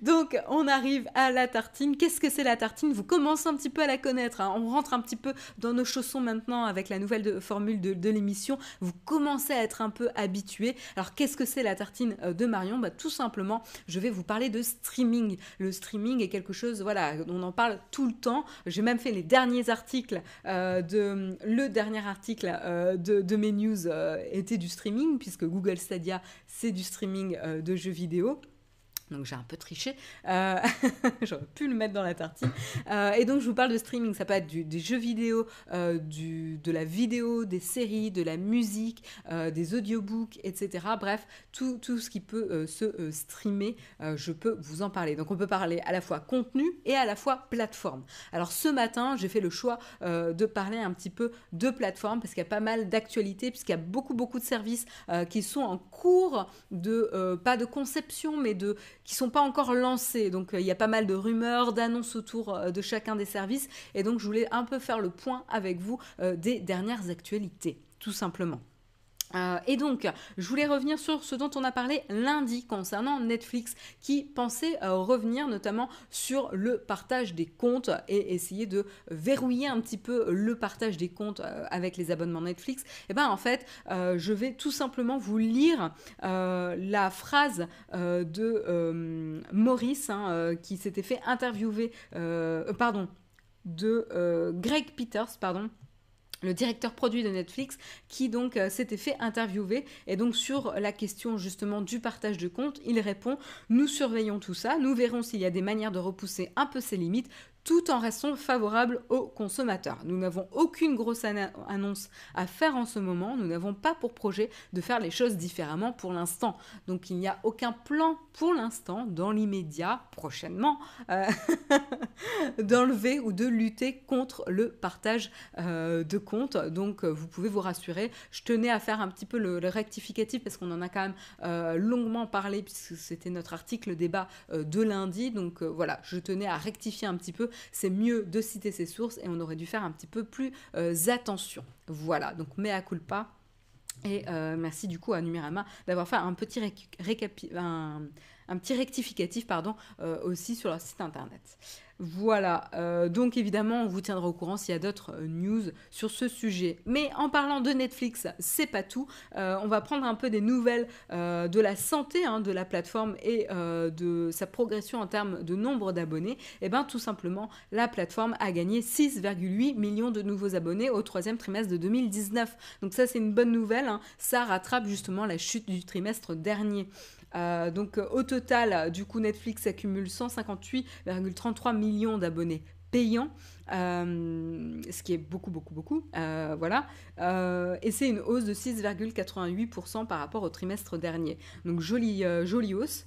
Donc, on arrive à la tartine. Qu'est-ce que c'est la tartine? Vous commencez un petit peu à la connaître. Hein. On rentre un petit peu dans nos chaussons maintenant avec la nouvelle formule de, l'émission. Vous commencez à être un peu habitué. Alors, qu'est-ce que c'est la tartine euh, de Marion? Bah, Tout simplement, je vais vous parler de streaming. Le streaming est quelque chose, voilà, on en parle tout le temps. J'ai même fait les derniers articles euh, de. Le dernier article euh, de, de, mes news était du streaming, puisque Google Stadia, c'est du streaming de jeux vidéo donc j'ai un peu triché. Euh, j'aurais pu le mettre dans la tartine. Euh, et donc je vous parle de streaming. Ça peut être des jeux vidéo, euh, du, de la vidéo, des séries, de la musique, des audiobooks, etc. Bref, tout, tout ce qui peut se streamer, je peux vous en parler. Donc on peut parler à la fois contenu et à la fois plateforme. Alors ce matin, j'ai fait le choix de parler un petit peu de plateforme parce qu'il y a pas mal d'actualités, puisqu'il y a beaucoup, beaucoup de services qui sont en cours de, pas de conception, mais de qui sont pas encore lancés. Donc euh, il y a pas mal de rumeurs, d'annonces autour euh, de chacun des services. Et donc je voulais un peu faire le point avec vous euh, des dernières actualités, tout simplement. Euh, et donc, je voulais revenir sur ce dont on a parlé lundi concernant Netflix, qui pensait euh, revenir notamment sur le partage des comptes et essayer de verrouiller un petit peu le partage des comptes euh, avec les abonnements Netflix. Et eh bien en fait, je vais tout simplement vous lire la phrase de Maurice, hein, qui s'était fait interviewer, pardon, de Greg Peters, pardon le directeur produit de Netflix, qui donc euh, s'était fait interviewer. Et donc sur la question justement du partage de comptes, il répond Nous surveillons tout ça, nous verrons s'il y a des manières de repousser un peu ces limites. Tout en restant favorable aux consommateurs. Nous n'avons aucune grosse annonce à faire en ce moment, nous n'avons pas pour projet de faire les choses différemment pour l'instant. Donc il n'y a aucun plan pour l'instant, dans l'immédiat, prochainement, euh, d'enlever ou de lutter contre le partage euh, de comptes. Donc vous pouvez vous rassurer. Je tenais à faire un petit peu le, rectificatif parce qu'on en a quand même euh, longuement parlé puisque c'était notre article débat de lundi. Donc voilà, je tenais à rectifier un petit peu c'est mieux de citer ses sources et on aurait dû faire un petit peu plus euh, attention. Voilà, donc mea culpa. Et euh, merci du coup à Numérama d'avoir fait un petit, un, petit rectificatif pardon, euh, aussi sur leur site internet. Voilà, euh, donc évidemment, on vous tiendra au courant s'il y a d'autres euh, news sur ce sujet. Mais en parlant de Netflix, c'est pas tout. On va prendre un peu des nouvelles de la santé hein, de la plateforme et de sa progression en termes de nombre d'abonnés. Et eh bien, tout simplement, la plateforme a gagné 6,8 millions de nouveaux abonnés au troisième trimestre de 2019. Donc ça, c'est une bonne nouvelle. Hein. Ça rattrape justement la chute du trimestre dernier. Euh, donc euh, au total, du coup, Netflix accumule 158,33 millions d'abonnés payants, euh, ce qui est beaucoup, beaucoup, beaucoup. voilà. et c'est une hausse de 6,88% par rapport au trimestre dernier. Donc jolie, jolie hausse.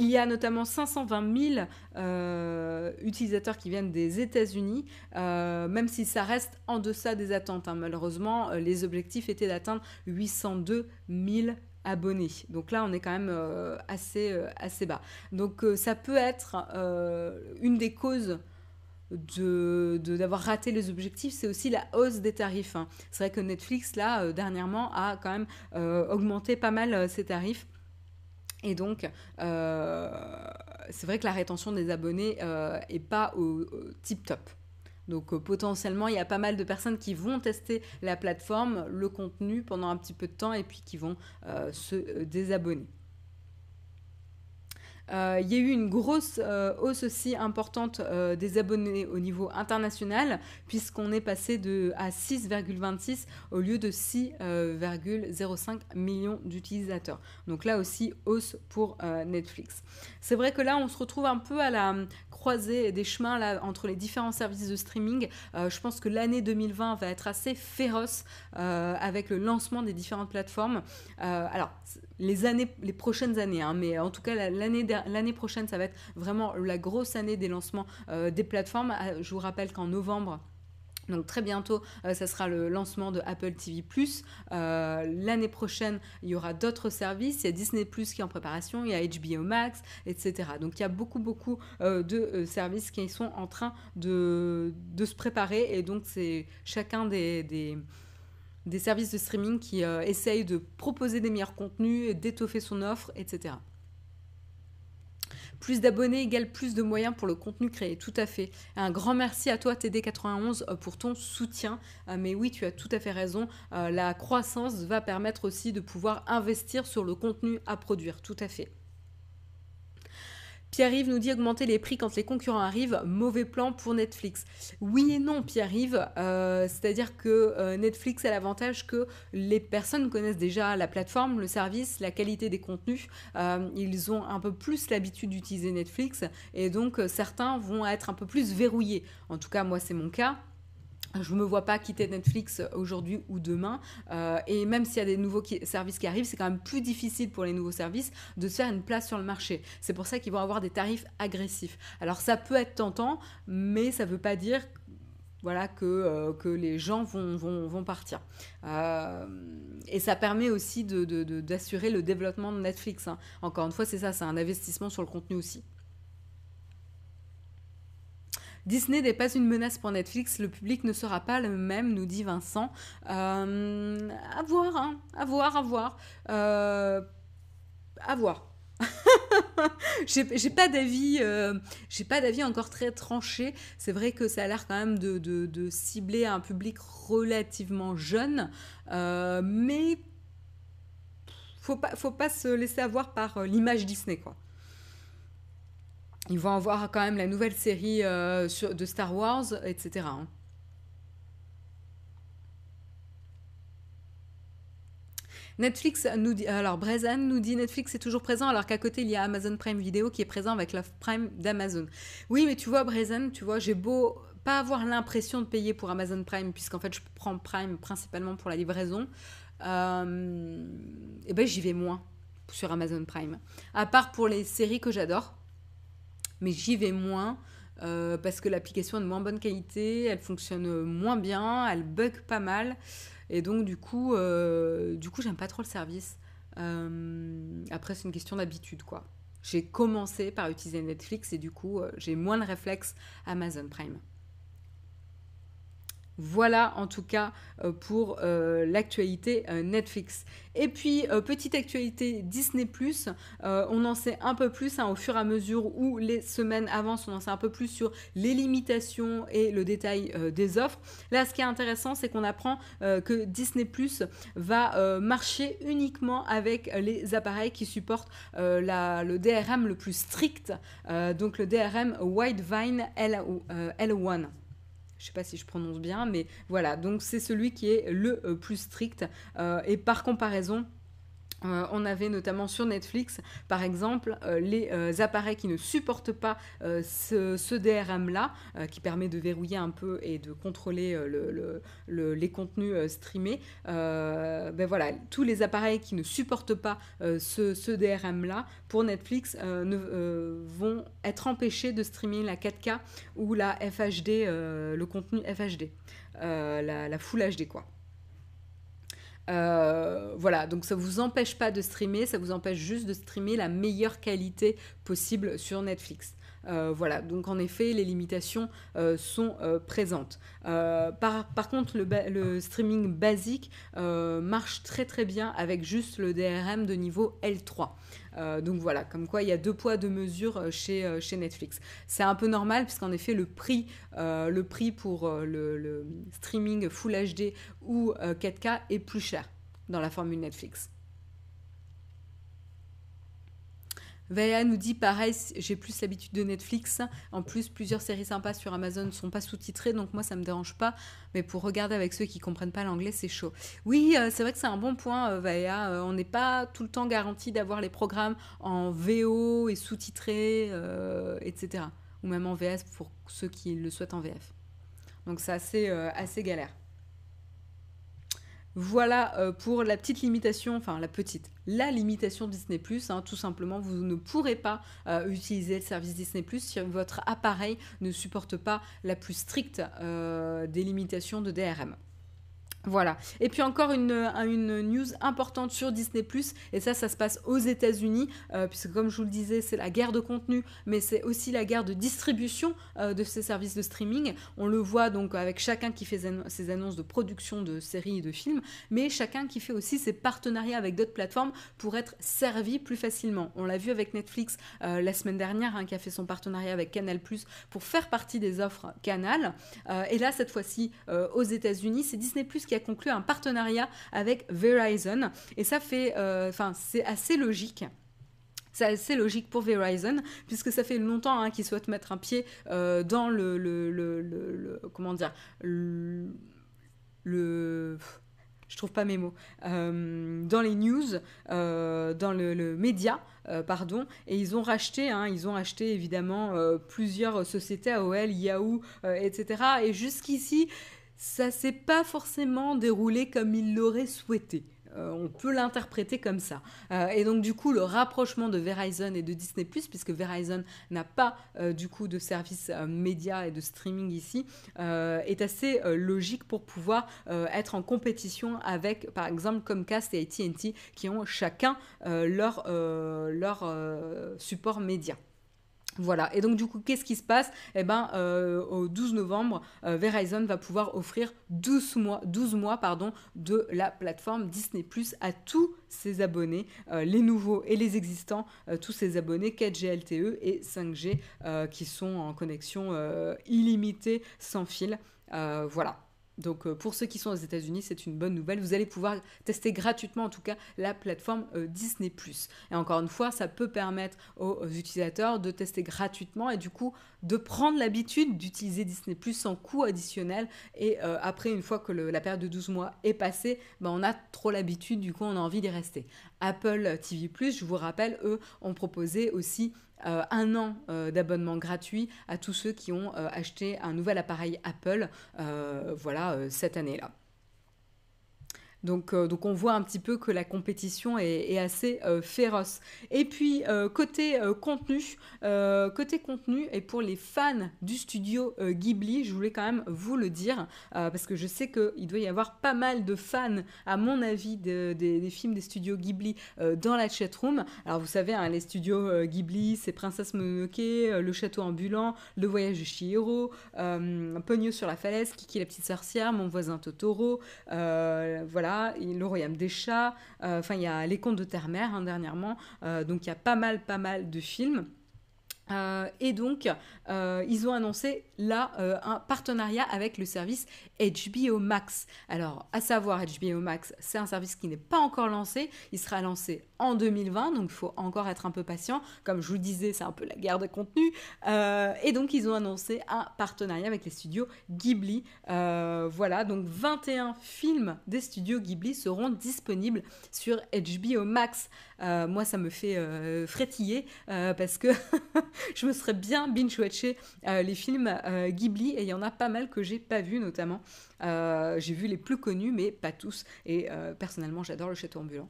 Il y a notamment 520 000 euh, utilisateurs qui viennent des États-Unis, euh, même si ça reste en deçà des attentes. Hein. Malheureusement, euh, les objectifs étaient d'atteindre 802 000 abonnés. Donc là, on est quand même assez, assez bas. Donc ça peut être une des causes de d'avoir raté les objectifs, c'est aussi la hausse des tarifs. Hein. C'est vrai que Netflix, là, dernièrement, a quand même augmenté pas mal ses tarifs. Et donc, euh, c'est vrai que la rétention des abonnés n'est euh, pas au, tip top. Donc euh, potentiellement, il y a pas mal de personnes qui vont tester la plateforme, le contenu pendant un petit peu de temps et puis qui vont se désabonner. Euh, il y a eu une grosse euh, hausse aussi importante euh, des abonnés au niveau international, puisqu'on est passé de, à 6,26 au lieu de 6,05 millions d'utilisateurs. Donc là aussi, hausse pour Netflix. C'est vrai que là, on se retrouve un peu à la croisée des chemins là, entre les différents services de streaming. je pense que l'année 2020 va être assez féroce avec le lancement des différentes plateformes. alors, les années, les prochaines années, hein, mais en tout cas l'année l'année prochaine, ça va être vraiment la grosse année des lancements euh, des plateformes. Ah, je vous rappelle qu'en novembre, donc très bientôt, euh, ça sera le lancement de Apple TV+. Euh, L'année prochaine, il y aura d'autres services. Il y a Disney+, qui est en préparation, il y a HBO Max, etc. Donc il y a beaucoup, beaucoup de services qui sont en train de, se préparer. Et donc c'est chacun des services de streaming qui euh, essayent de proposer des meilleurs contenus, d'étoffer son offre, etc. Plus d'abonnés égale plus de moyens pour le contenu créé, tout à fait. Un grand merci à toi TD91 euh, pour ton soutien. Euh, mais oui, tu as tout à fait raison. La croissance va permettre aussi de pouvoir investir sur le contenu à produire, tout à fait. Pierre-Yves nous dit augmenter les prix quand les concurrents arrivent, mauvais plan pour Netflix. Oui et non, Pierre-Yves, euh, c'est-à-dire que euh, Netflix a l'avantage que les personnes connaissent déjà la plateforme, le service, la qualité des contenus. Euh, ils ont un peu plus l'habitude d'utiliser Netflix et donc certains vont être un peu plus verrouillés. En tout cas, moi, c'est mon cas. Je ne me vois pas quitter Netflix aujourd'hui ou demain. Euh, et même s'il y a des nouveaux services qui arrivent, c'est quand même plus difficile pour les nouveaux services de se faire une place sur le marché. C'est pour ça qu'ils vont avoir des tarifs agressifs. Alors ça peut être tentant, mais ça ne veut pas dire voilà, que, euh, que les gens vont, vont, vont partir. Euh, et ça permet aussi d'assurer de, le développement de Netflix. Hein. Encore une fois, c'est ça, c'est un investissement sur le contenu aussi. Disney n'est pas une menace pour Netflix, le public ne sera pas le même, nous dit Vincent. Euh, à voir, hein, à voir, à voir. Euh, à voir. j'ai pas d'avis euh, j'ai pas d'avis encore très tranché c'est vrai que ça a l'air quand même de, de, cibler un public relativement jeune euh, mais faut pas faut pas se laisser avoir par l'image Disney quoi ils vont avoir quand même la nouvelle série euh, de Star Wars, etc. Netflix nous dit, alors Brezan nous dit Netflix est toujours présent alors qu'à côté il y a Amazon Prime Video qui est présent avec l'offre Prime d'Amazon. Oui, mais tu vois Brezan, tu vois, j'ai beau pas avoir l'impression de payer pour Amazon Prime puisqu'en fait je prends Prime principalement pour la livraison, euh, et ben j'y vais moins sur Amazon Prime. À part pour les séries que j'adore, mais j'y vais moins. Euh, parce que l'application est de moins bonne qualité, elle fonctionne moins bien, elle bug pas mal. Et donc, du coup, euh, du coup j'aime pas trop le service. Euh, après, c'est une question d'habitude, quoi. J'ai commencé par utiliser Netflix et du coup, euh, j'ai moins de réflexes Amazon Prime. Voilà en tout cas euh, pour euh, l'actualité euh, Netflix. Et puis, petite actualité Disney ⁇ on en sait un peu plus hein, au fur et à mesure où les semaines avancent, on en sait un peu plus sur les limitations et le détail des offres. Là, ce qui est intéressant, c'est qu'on apprend que Disney ⁇ va marcher uniquement avec les appareils qui supportent le DRM le plus strict, donc le DRM Widevine L1 je ne sais pas si je prononce bien, mais voilà, donc c'est celui qui est le euh, plus strict. Euh, et par comparaison, euh, on avait notamment sur Netflix, par exemple, euh, les euh, appareils qui ne supportent pas ce, DRM-là, qui permet de verrouiller un peu et de contrôler les contenus streamés. ben voilà, tous les appareils qui ne supportent pas ce, DRM-là, pour Netflix, vont être empêchés de streamer la 4K ou la FHD, le contenu FHD, la, la Full HD, quoi. Euh, voilà, donc ça vous empêche pas de streamer, ça vous empêche juste de streamer la meilleure qualité possible sur Netflix. Euh, voilà, donc en effet, les limitations euh, sont présentes. Par, contre, le, streaming basique marche très très bien avec juste le DRM de niveau L3. donc voilà, comme quoi il y a deux poids, deux mesures chez, Netflix. C'est un peu normal puisqu'en effet le prix, pour le, streaming Full HD ou 4K est plus cher dans la formule Netflix. Véa nous dit pareil, j'ai plus l'habitude de Netflix. En plus, plusieurs séries sympas sur Amazon ne sont pas sous-titrées, donc moi ça me dérange pas. Mais pour regarder avec ceux qui comprennent pas l'anglais, c'est chaud. Oui, euh, c'est vrai que c'est un bon point, euh. Euh, on n'est pas tout le temps garanti d'avoir les programmes en VO et sous-titrés, etc. Ou même en VS pour ceux qui le souhaitent en VF. Donc c'est assez galère. Voilà euh, pour la petite limitation, enfin la petite, la limitation Disney ⁇ hein, tout simplement, vous ne pourrez pas euh, utiliser le service Disney ⁇ si votre appareil ne supporte pas la plus stricte euh, des limitations de DRM. Voilà. Et puis encore une, une news importante sur Disney ⁇ et ça, ça se passe aux États-Unis, euh, puisque comme je vous le disais, c'est la guerre de contenu, mais c'est aussi la guerre de distribution euh, de ces services de streaming. On le voit donc avec chacun qui fait ses annonces de production de séries et de films, mais chacun qui fait aussi ses partenariats avec d'autres plateformes pour être servi plus facilement. On l'a vu avec Netflix euh, la semaine dernière, hein, qui a fait son partenariat avec Canal ⁇ pour faire partie des offres Canal. et là, cette fois-ci, aux États-Unis, c'est Disney ⁇ qui a conclu un partenariat avec Verizon. Et ça fait, euh, enfin, c'est assez logique. C'est assez logique pour Verizon, puisque ça fait longtemps hein, qu'ils souhaitent mettre un pied euh, dans le, le, le, Comment dire Le. je trouve pas mes mots. Euh, dans les news, dans le, média, pardon, et ils ont racheté, hein, ils ont acheté évidemment plusieurs sociétés AOL, Yahoo, etc. Et jusqu'ici, ça s'est pas forcément déroulé comme il l'aurait souhaité. Euh, on peut l'interpréter comme ça. Euh, et donc du coup, le rapprochement de Verizon et de Disney ⁇ puisque Verizon n'a pas euh, du coup de service média et de streaming ici, est assez logique pour pouvoir être en compétition avec par exemple Comcast et ATT qui ont chacun leur, leur support média. Voilà, et donc du coup, qu'est-ce qui se passe? Eh bien, euh, au 12 novembre, euh, Verizon va pouvoir offrir 12 mois, 12 mois pardon, de la plateforme Disney Plus à tous ses abonnés, euh, les nouveaux et les existants, tous ses abonnés 4G LTE et 5G qui sont en connexion illimitée sans fil. voilà. Donc euh, pour ceux qui sont aux États-Unis, c'est une bonne nouvelle. Vous allez pouvoir tester gratuitement en tout cas la plateforme euh, Disney ⁇ Et encore une fois, ça peut permettre aux, utilisateurs de tester gratuitement et du coup de prendre l'habitude d'utiliser Disney sans coût additionnel. Et après, une fois que la période de 12 mois est passée, ben, on a trop l'habitude, du coup on a envie d'y rester. Apple TV je vous rappelle, eux ont proposé aussi euh, un an euh, d'abonnement gratuit à tous ceux qui ont euh, acheté un nouvel appareil Apple voilà, cette année-là. Donc, euh, donc on voit un petit peu que la compétition est, assez euh, féroce. Et puis euh, côté contenu, côté contenu et pour les fans du studio Ghibli, je voulais quand même vous le dire parce que je sais qu'il doit y avoir pas mal de fans, à mon avis, des films des studios Ghibli dans la chatroom. Alors vous savez, hein, les studios Ghibli, c'est Princesse Mononoke, Le Château ambulant, Le Voyage de Chihiro, Pogno sur la falaise, Kiki la petite sorcière, Mon voisin Totoro, voilà le Royaume des chats, euh, enfin il y a Les Contes de Terre-Mère hein, dernièrement, euh, donc il y a pas mal, pas mal de films. Euh, et donc, ils ont annoncé là un partenariat avec le service HBO Max. Alors, à savoir, HBO Max, c'est un service qui n'est pas encore lancé. Il sera lancé en 2020, donc il faut encore être un peu patient. Comme je vous disais, c'est un peu la guerre de contenu. Euh, et donc, ils ont annoncé un partenariat avec les studios Ghibli. Euh, voilà, donc 21 films des studios Ghibli seront disponibles sur HBO Max. Euh, moi, ça me fait frétiller parce que je me serais bien binge-watché les films Ghibli et il y en a pas mal que j'ai pas vu, notamment. j'ai vu les plus connus, mais pas tous. Et personnellement, j'adore le château ambulant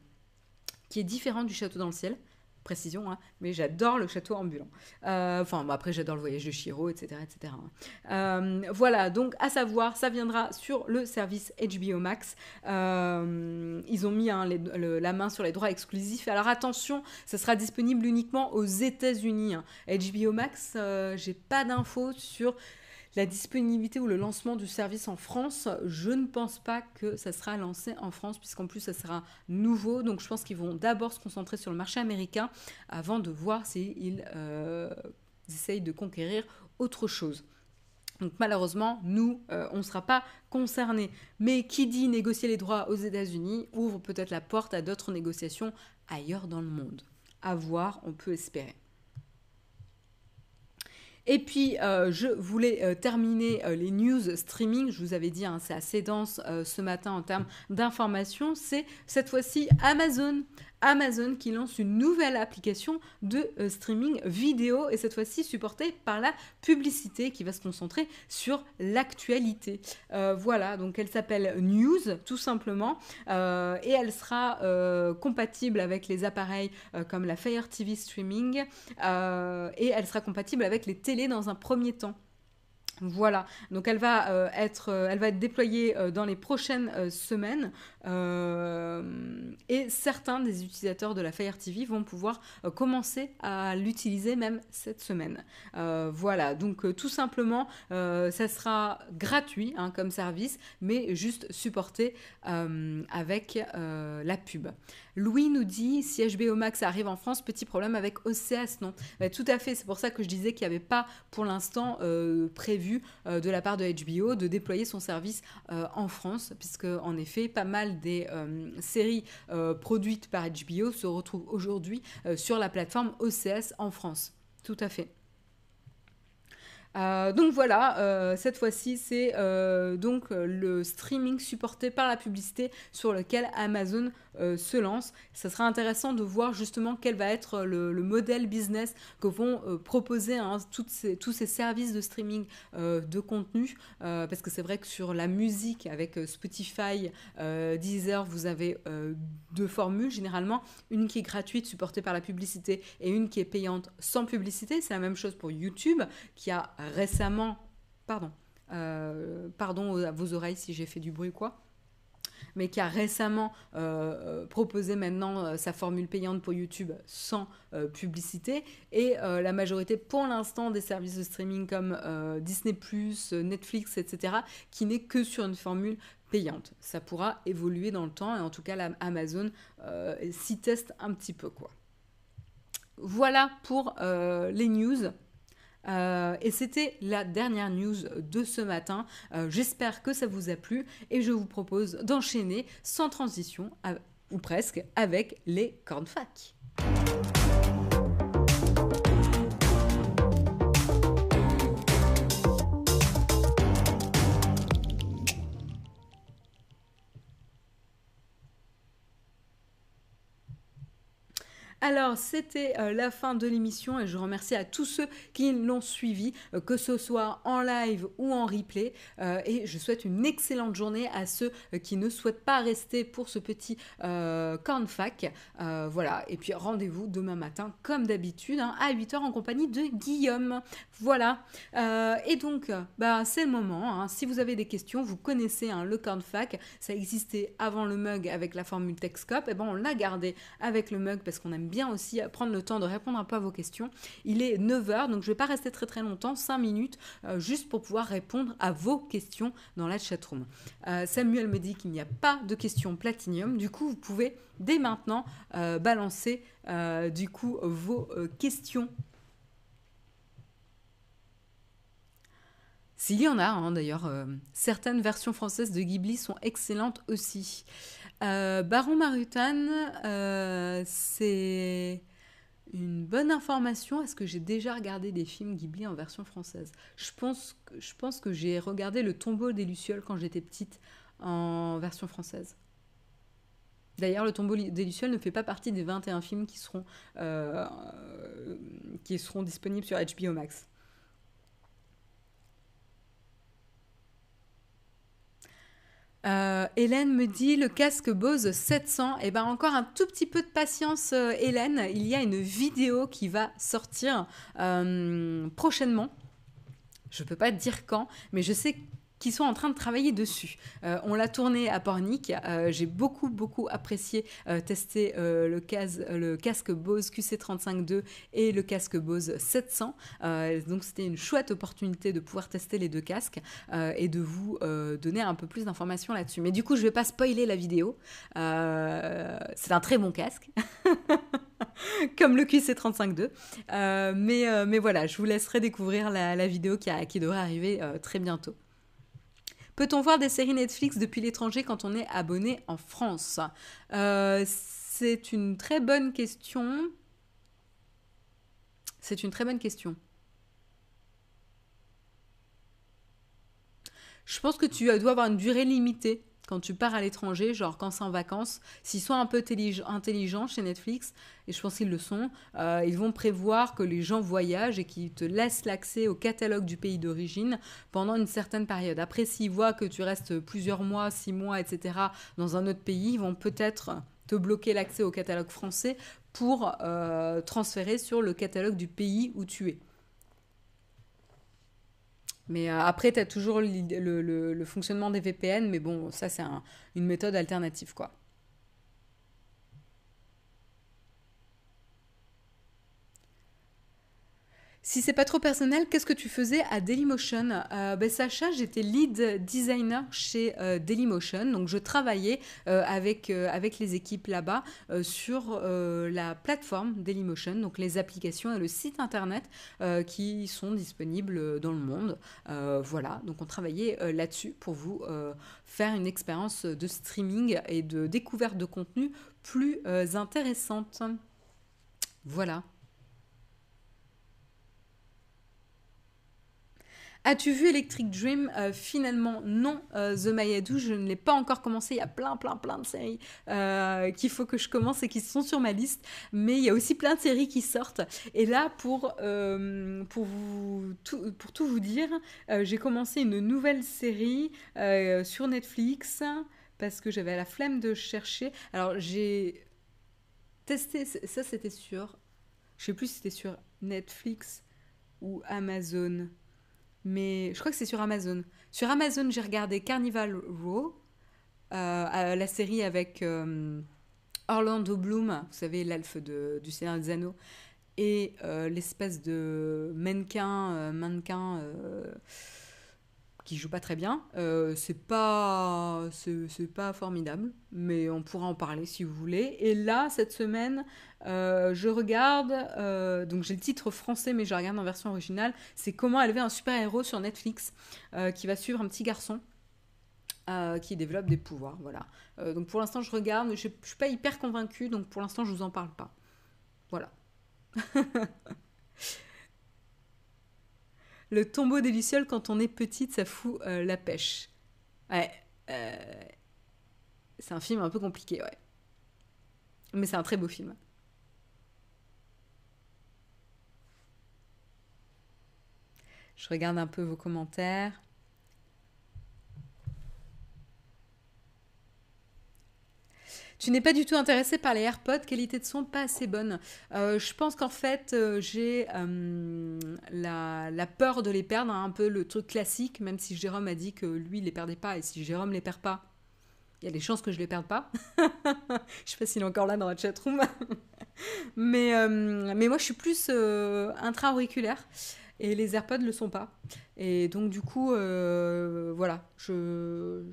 qui est différent du château dans le ciel. Précision, hein, mais j'adore le château ambulant. Euh, enfin, après, j'adore le voyage de Shiro, etc. etc. Euh, voilà, donc à savoir, ça viendra sur le service HBO Max. Euh, ils ont mis hein, la main sur les droits exclusifs. Alors attention, ça sera disponible uniquement aux États-Unis. HBO hein. Max, j'ai pas d'infos sur la disponibilité ou le lancement du service en France, je ne pense pas que ça sera lancé en France, puisqu'en plus ça sera nouveau. Donc je pense qu'ils vont d'abord se concentrer sur le marché américain avant de voir s'ils euh, essayent de conquérir autre chose. Donc malheureusement, nous, euh, on ne sera pas concernés. Mais qui dit négocier les droits aux États-Unis ouvre peut-être la porte à d'autres négociations ailleurs dans le monde. À voir, on peut espérer. Et puis, euh, je voulais euh, terminer euh, les news streaming. Je vous avais dit, hein, c'est assez dense ce matin en termes d'informations. C'est cette fois-ci Amazon. Amazon qui lance une nouvelle application de euh, streaming vidéo et cette fois-ci supportée par la publicité qui va se concentrer sur l'actualité. Euh, voilà, donc elle s'appelle News tout simplement euh, et elle sera compatible avec les appareils comme la Fire TV Streaming et elle sera compatible avec les télés dans un premier temps. Voilà, donc elle va, être, elle va être déployée dans les prochaines semaines et certains des utilisateurs de la Fire TV vont pouvoir commencer à l'utiliser même cette semaine. voilà, donc tout simplement, ça sera gratuit hein, comme service, mais juste supporté avec la pub. Louis nous dit si HBO Max arrive en France, petit problème avec OCS, non? Bah, Tout à fait, c'est pour ça que je disais qu'il n'y avait pas pour l'instant prévu euh, de la part de HBO de déployer son service euh, en France, puisque en effet, pas mal des euh, séries produites par HBO se retrouvent aujourd'hui sur la plateforme OCS en France. Tout à fait. Donc voilà, cette fois-ci, c'est donc le streaming supporté par la publicité sur lequel Amazon euh, se lance. Ça sera intéressant de voir justement quel va être le, modèle business que vont euh, proposer hein, tous ces services de streaming euh, de contenu. parce que c'est vrai que sur la musique, avec Spotify, Deezer, vous avez deux formules généralement. Une qui est gratuite, supportée par la publicité, et une qui est payante sans publicité. C'est la même chose pour YouTube, qui a récemment... Pardon. pardon à vos oreilles si j'ai fait du bruit quoi mais qui a récemment euh, euh, proposé maintenant euh, sa formule payante pour YouTube sans publicité. Et la majorité, pour l'instant, des services de streaming comme Disney ⁇ Netflix, etc., qui n'est que sur une formule payante. Ça pourra évoluer dans le temps et en tout cas, Amazon s'y teste un petit peu. quoi. Voilà pour les news. Euh, et c'était la dernière news de ce matin. Euh, j'espère que ça vous a plu et je vous propose d'enchaîner sans transition, ou presque, avec les cornfacs. Alors, c'était euh, la fin de l'émission et je remercie à tous ceux qui l'ont suivi, euh, que ce soit en live ou en replay. Euh, et je souhaite une excellente journée à ceux qui ne souhaitent pas rester pour ce petit cornfac. voilà, et puis rendez-vous demain matin, comme d'habitude, hein, à 8h en compagnie de Guillaume. Voilà. et donc, bah, c'est le moment. Hein. Si vous avez des questions, vous connaissez hein, le cornfac. Ça existait avant le mug avec la formule Texcop. Et ben, on l'a gardé avec le mug parce qu'on aime bien aussi prendre le temps de répondre un peu à vos questions. Il est 9h, donc je ne vais pas rester très très longtemps, 5 minutes, euh, juste pour pouvoir répondre à vos questions dans la chatroom. Euh, Samuel me dit qu'il n'y a pas de questions platinium, du coup vous pouvez dès maintenant euh, balancer du coup vos questions S'il y en a, hein, d'ailleurs, certaines versions françaises de Ghibli sont excellentes aussi. Euh, Baron Marutan, euh, c'est une bonne information. Est-ce que j'ai déjà regardé des films Ghibli en version française? Je pense, que, j'ai regardé Le tombeau des Lucioles quand j'étais petite en version française. D'ailleurs, Le tombeau des Lucioles ne fait pas partie des 21 films qui seront, euh, qui seront disponibles sur HBO Max. Euh, Hélène me dit le casque Bose 700. Et eh ben encore un tout petit peu de patience, euh, Hélène. Il y a une vidéo qui va sortir euh, prochainement. Je peux pas dire quand, mais je sais qui sont en train de travailler dessus. Euh, on l'a tourné à Pornic. Euh, j'ai beaucoup, beaucoup apprécié euh, tester le, casque Bose QC35-2 et le casque Bose 700. donc, c'était une chouette opportunité de pouvoir tester les deux casques et de vous donner un peu plus d'informations là-dessus. Mais du coup, je ne vais pas spoiler la vidéo. c'est un très bon casque. comme le QC35-2. mais, voilà, je vous laisserai découvrir la, vidéo qui devrait arriver très bientôt. Peut-on voir des séries Netflix depuis l'étranger quand on est abonné en France? Euh, C'est une très bonne question. C'est une très bonne question. Je pense que tu dois avoir une durée limitée quand tu pars à l'étranger, genre quand c'est en vacances, s'ils sont un peu intelligents chez Netflix, et je pense qu'ils le sont, euh, ils vont prévoir que les gens voyagent et qu'ils te laissent l'accès au catalogue du pays d'origine pendant une certaine période. Après, s'ils voient que tu restes plusieurs mois, six mois, etc., dans un autre pays, ils vont peut-être te bloquer l'accès au catalogue français pour euh, transférer sur le catalogue du pays où tu es. Mais euh, après, tu as toujours le, fonctionnement des VPN, mais bon, ça, c'est une méthode alternative, quoi. Si c'est pas trop personnel, qu'est-ce que tu faisais à Dailymotion? Euh, ben, Sacha, j'étais lead designer chez euh, Dailymotion, donc je travaillais euh, avec, avec les équipes là-bas sur la plateforme Dailymotion, donc les applications et le site internet qui sont disponibles dans le monde. voilà, donc on travaillait là-dessus pour vous faire une expérience de streaming et de découverte de contenu plus intéressante. Voilà. As-tu vu Electric Dream? Euh, Finalement, non. Euh, The Mayadou, je ne l'ai pas encore commencé. Il y a plein, plein, plein de séries euh, qu'il faut que je commence et qui sont sur ma liste. Mais il y a aussi plein de séries qui sortent. Et là, pour, pour, vous, tout, pour tout vous dire, j'ai commencé une nouvelle série sur Netflix parce que j'avais la flemme de chercher. Alors, j'ai testé, ça c'était sur, je sais plus si c'était sur Netflix ou Amazon mais je crois que c'est sur Amazon. Sur Amazon, j'ai regardé Carnival Row, euh, la série avec euh, Orlando Bloom, vous savez, l'elfe du Seigneur des Anneaux, et euh, l'espèce de mannequin, mannequin qui joue pas très bien. c'est pas, c'est pas formidable, mais on pourra en parler si vous voulez. Et là, cette semaine, euh, je regarde, euh, donc j'ai le titre français, mais je regarde en version originale. C'est Comment élever un super-héros sur Netflix, euh, qui va suivre un petit garçon. qui développe des pouvoirs, voilà. donc pour l'instant, je regarde, mais je, je suis pas hyper convaincue, donc pour l'instant, je vous en parle pas. Voilà. Le tombeau des Lucioles, quand on est petite, ça fout euh, la pêche. Ouais. Euh, c'est un film un peu compliqué, ouais. Mais c'est un très beau film. Je regarde un peu vos commentaires. Tu n'es pas du tout intéressé par les AirPods, qualité de son pas assez bonne. Euh, je pense qu'en fait, euh, j'ai euh, la, peur de les perdre, hein, un peu le truc classique, même si Jérôme a dit que lui, il les perdait pas, et si Jérôme les perd pas, il y a des chances que je les perde pas. je sais pas s'il est encore là dans la chatroom. mais, mais moi, je suis plus intra-auriculaire. Et les AirPods ne le sont pas. Et donc, du coup, voilà, je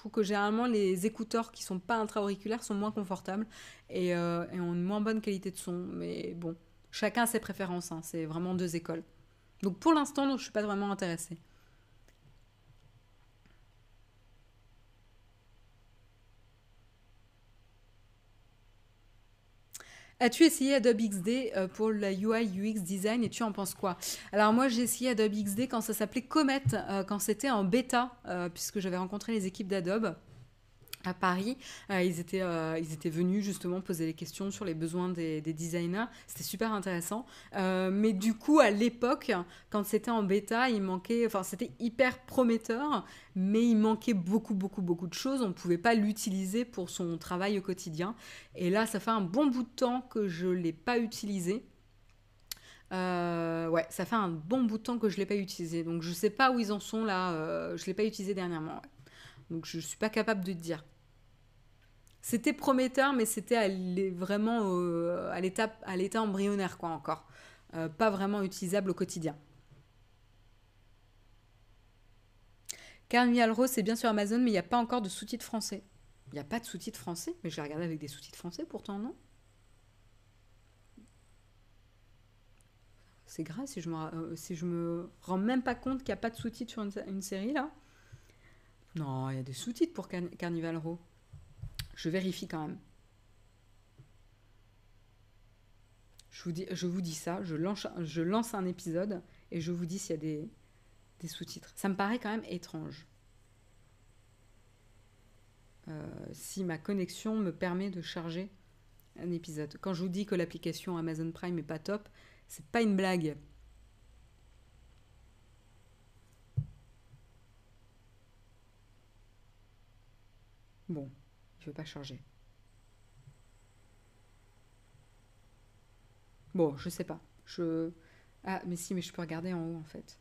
trouve que généralement les écouteurs qui sont pas intra-auriculaires sont moins confortables et, euh, ont une moins bonne qualité de son. Mais bon, chacun a ses préférences, hein. c'est vraiment deux écoles. Donc pour l'instant, je ne suis pas vraiment intéressée. As-tu essayé Adobe XD euh, pour la UI UX design et tu en penses quoi? Alors moi j'ai essayé Adobe XD quand ça s'appelait Comet, euh, quand c'était en bêta, euh, puisque j'avais rencontré les équipes d'Adobe à Paris. Euh, ils, étaient, euh, ils étaient venus justement poser des questions sur les besoins des, designers. C'était super intéressant. Euh, mais du coup, à l'époque, quand c'était en bêta, il manquait, enfin, c'était hyper prometteur, mais il manquait beaucoup, beaucoup, beaucoup de choses. On ne pouvait pas l'utiliser pour son travail au quotidien. Et là, ça fait un bon bout de temps que je ne l'ai pas utilisé. ouais, ça fait un bon bout de temps que je ne l'ai pas utilisé. Donc je ne sais pas où ils en sont là. je ne l'ai pas utilisé dernièrement. Donc je ne suis pas capable de te dire. C'était prometteur, mais c'était vraiment euh, à l'état embryonnaire, quoi, encore. Euh, pas vraiment utilisable au quotidien. Carnival Rose, c'est bien sur Amazon, mais il n'y a pas encore de sous-titres français. Il n'y a pas de sous-titres français Mais je l'ai regardé avec des sous-titres français, pourtant, non? C'est grave si je me, euh, me rends même pas compte qu'il n'y a pas de sous-titres sur une, série, là. Non, il y a des sous-titres pour Carnival Row. Je vérifie quand même. Je vous dis, ça, je lance, un épisode et je vous dis s'il y a des, des sous-titres. Ça me paraît quand même étrange. Euh, si ma connexion me permet de charger un épisode. Quand je vous dis que l'application Amazon Prime est pas top, c'est pas une blague. Bon, je veux pas charger. Bon, je sais pas. Je. Ah, mais si, mais je peux regarder en haut en fait.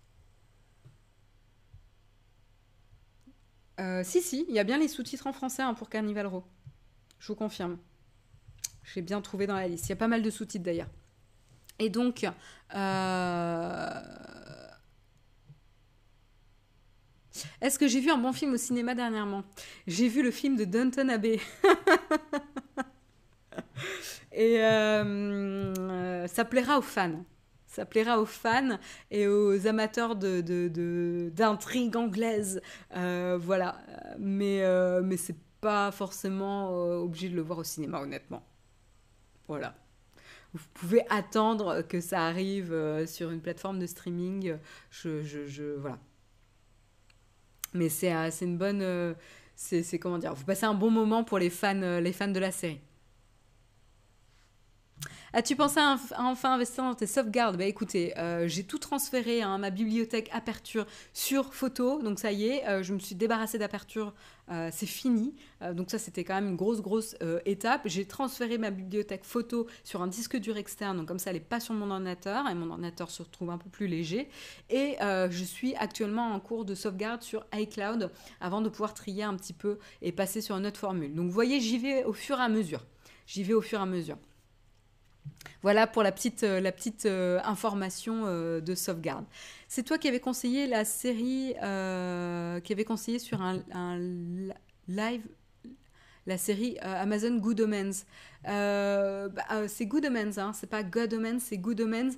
Euh, si, si, il y a bien les sous-titres en français hein, pour Carnival Row. Je vous confirme. J'ai bien trouvé dans la liste. Il y a pas mal de sous-titres d'ailleurs. Et donc, euh, est-ce que j'ai vu un bon film au cinéma dernièrement? J'ai vu le film de Downton Abbey. et euh, ça plaira aux fans. Ça plaira aux fans et aux amateurs de, d'intrigues anglaises. Euh, voilà. Mais, euh, mais c'est pas forcément obligé de le voir au cinéma, honnêtement. Voilà. Vous pouvez attendre que ça arrive sur une plateforme de streaming. Je, je, je voilà. Mais c'est euh, une bonne. Euh, c'est comment dire Vous passez un bon moment pour les fans, euh, les fans de la série. As-tu pensé à, enfin investir dans tes sauvegardes? Bah écoutez, j'ai tout transféré, hein, ma bibliothèque Aperture sur photo, donc ça y est, je me suis débarrassée d'Aperture, euh, c'est fini. donc ça c'était quand même une grosse grosse étape. J'ai transféré ma bibliothèque photo sur un disque dur externe, donc comme ça elle n'est pas sur mon ordinateur, et mon ordinateur se retrouve un peu plus léger. Et je suis actuellement en cours de sauvegarde sur iCloud avant de pouvoir trier un petit peu et passer sur une autre formule. Donc vous voyez, j'y vais au fur et à mesure. J'y vais au fur et à mesure. Voilà pour la petite, euh, euh, information euh, de sauvegarde. C'est toi qui avais conseillé la série, qui avait conseillé sur un, live la série Amazon Good Omens. Bah, c'est Good Omens, hein, c'est pas God Omens, c'est Good Omens,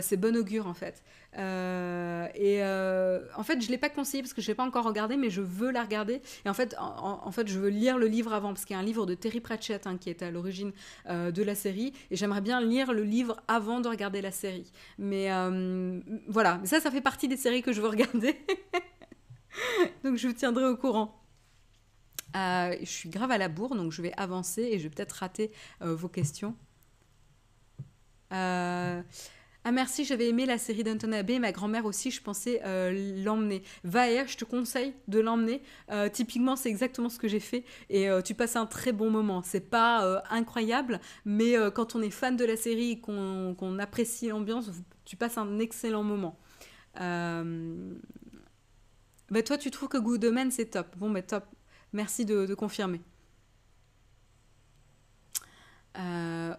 c'est bon augure en fait. Euh, et euh, en fait, je l'ai pas conseillé parce que je l'ai pas encore regardé, mais je veux la regarder. Et en fait, en, fait, je veux lire le livre avant parce qu'il y a un livre de Terry Pratchett hein, qui est à l'origine euh, de la série, et j'aimerais bien lire le livre avant de regarder la série. Mais voilà, ça, ça fait partie des séries que je veux regarder. donc, je vous tiendrai au courant. Je suis grave à la bourre, donc je vais avancer et je vais peut-être rater vos questions. Euh, Ah merci, j'avais aimé la série d'Anton Abbey, ma grand-mère aussi, je pensais euh, l'emmener. Va je te conseille de l'emmener. Euh, typiquement, c'est exactement ce que j'ai fait et euh, tu passes un très bon moment. C'est pas incroyable, mais quand on est fan de la série et qu'on apprécie l'ambiance, tu passes un excellent moment. Bah toi, tu trouves que Good c'est top. Bon, bah top. Merci de, confirmer. Euh,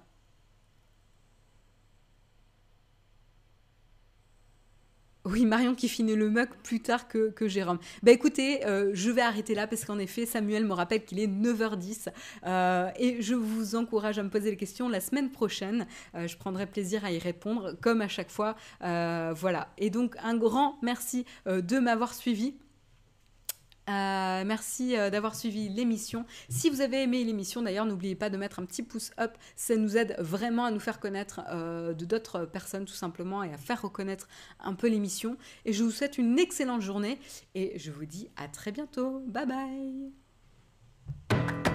Oui, Marion qui finit le mug plus tard que, Jérôme. Bah écoutez, euh, je vais arrêter là parce qu'en effet, Samuel me rappelle qu'il est 9h10 euh, et je vous encourage à me poser les questions la semaine prochaine. Je prendrai plaisir à y répondre comme à chaque fois. voilà. Et donc, un grand merci de m'avoir suivi. Euh, merci euh, d'avoir suivi l'émission. Si vous avez aimé l'émission, d'ailleurs, n'oubliez pas de mettre un petit pouce up. Ça nous aide vraiment à nous faire connaître euh, de d'autres personnes, tout simplement, et à faire reconnaître un peu l'émission. Et je vous souhaite une excellente journée et je vous dis à très bientôt. Bye bye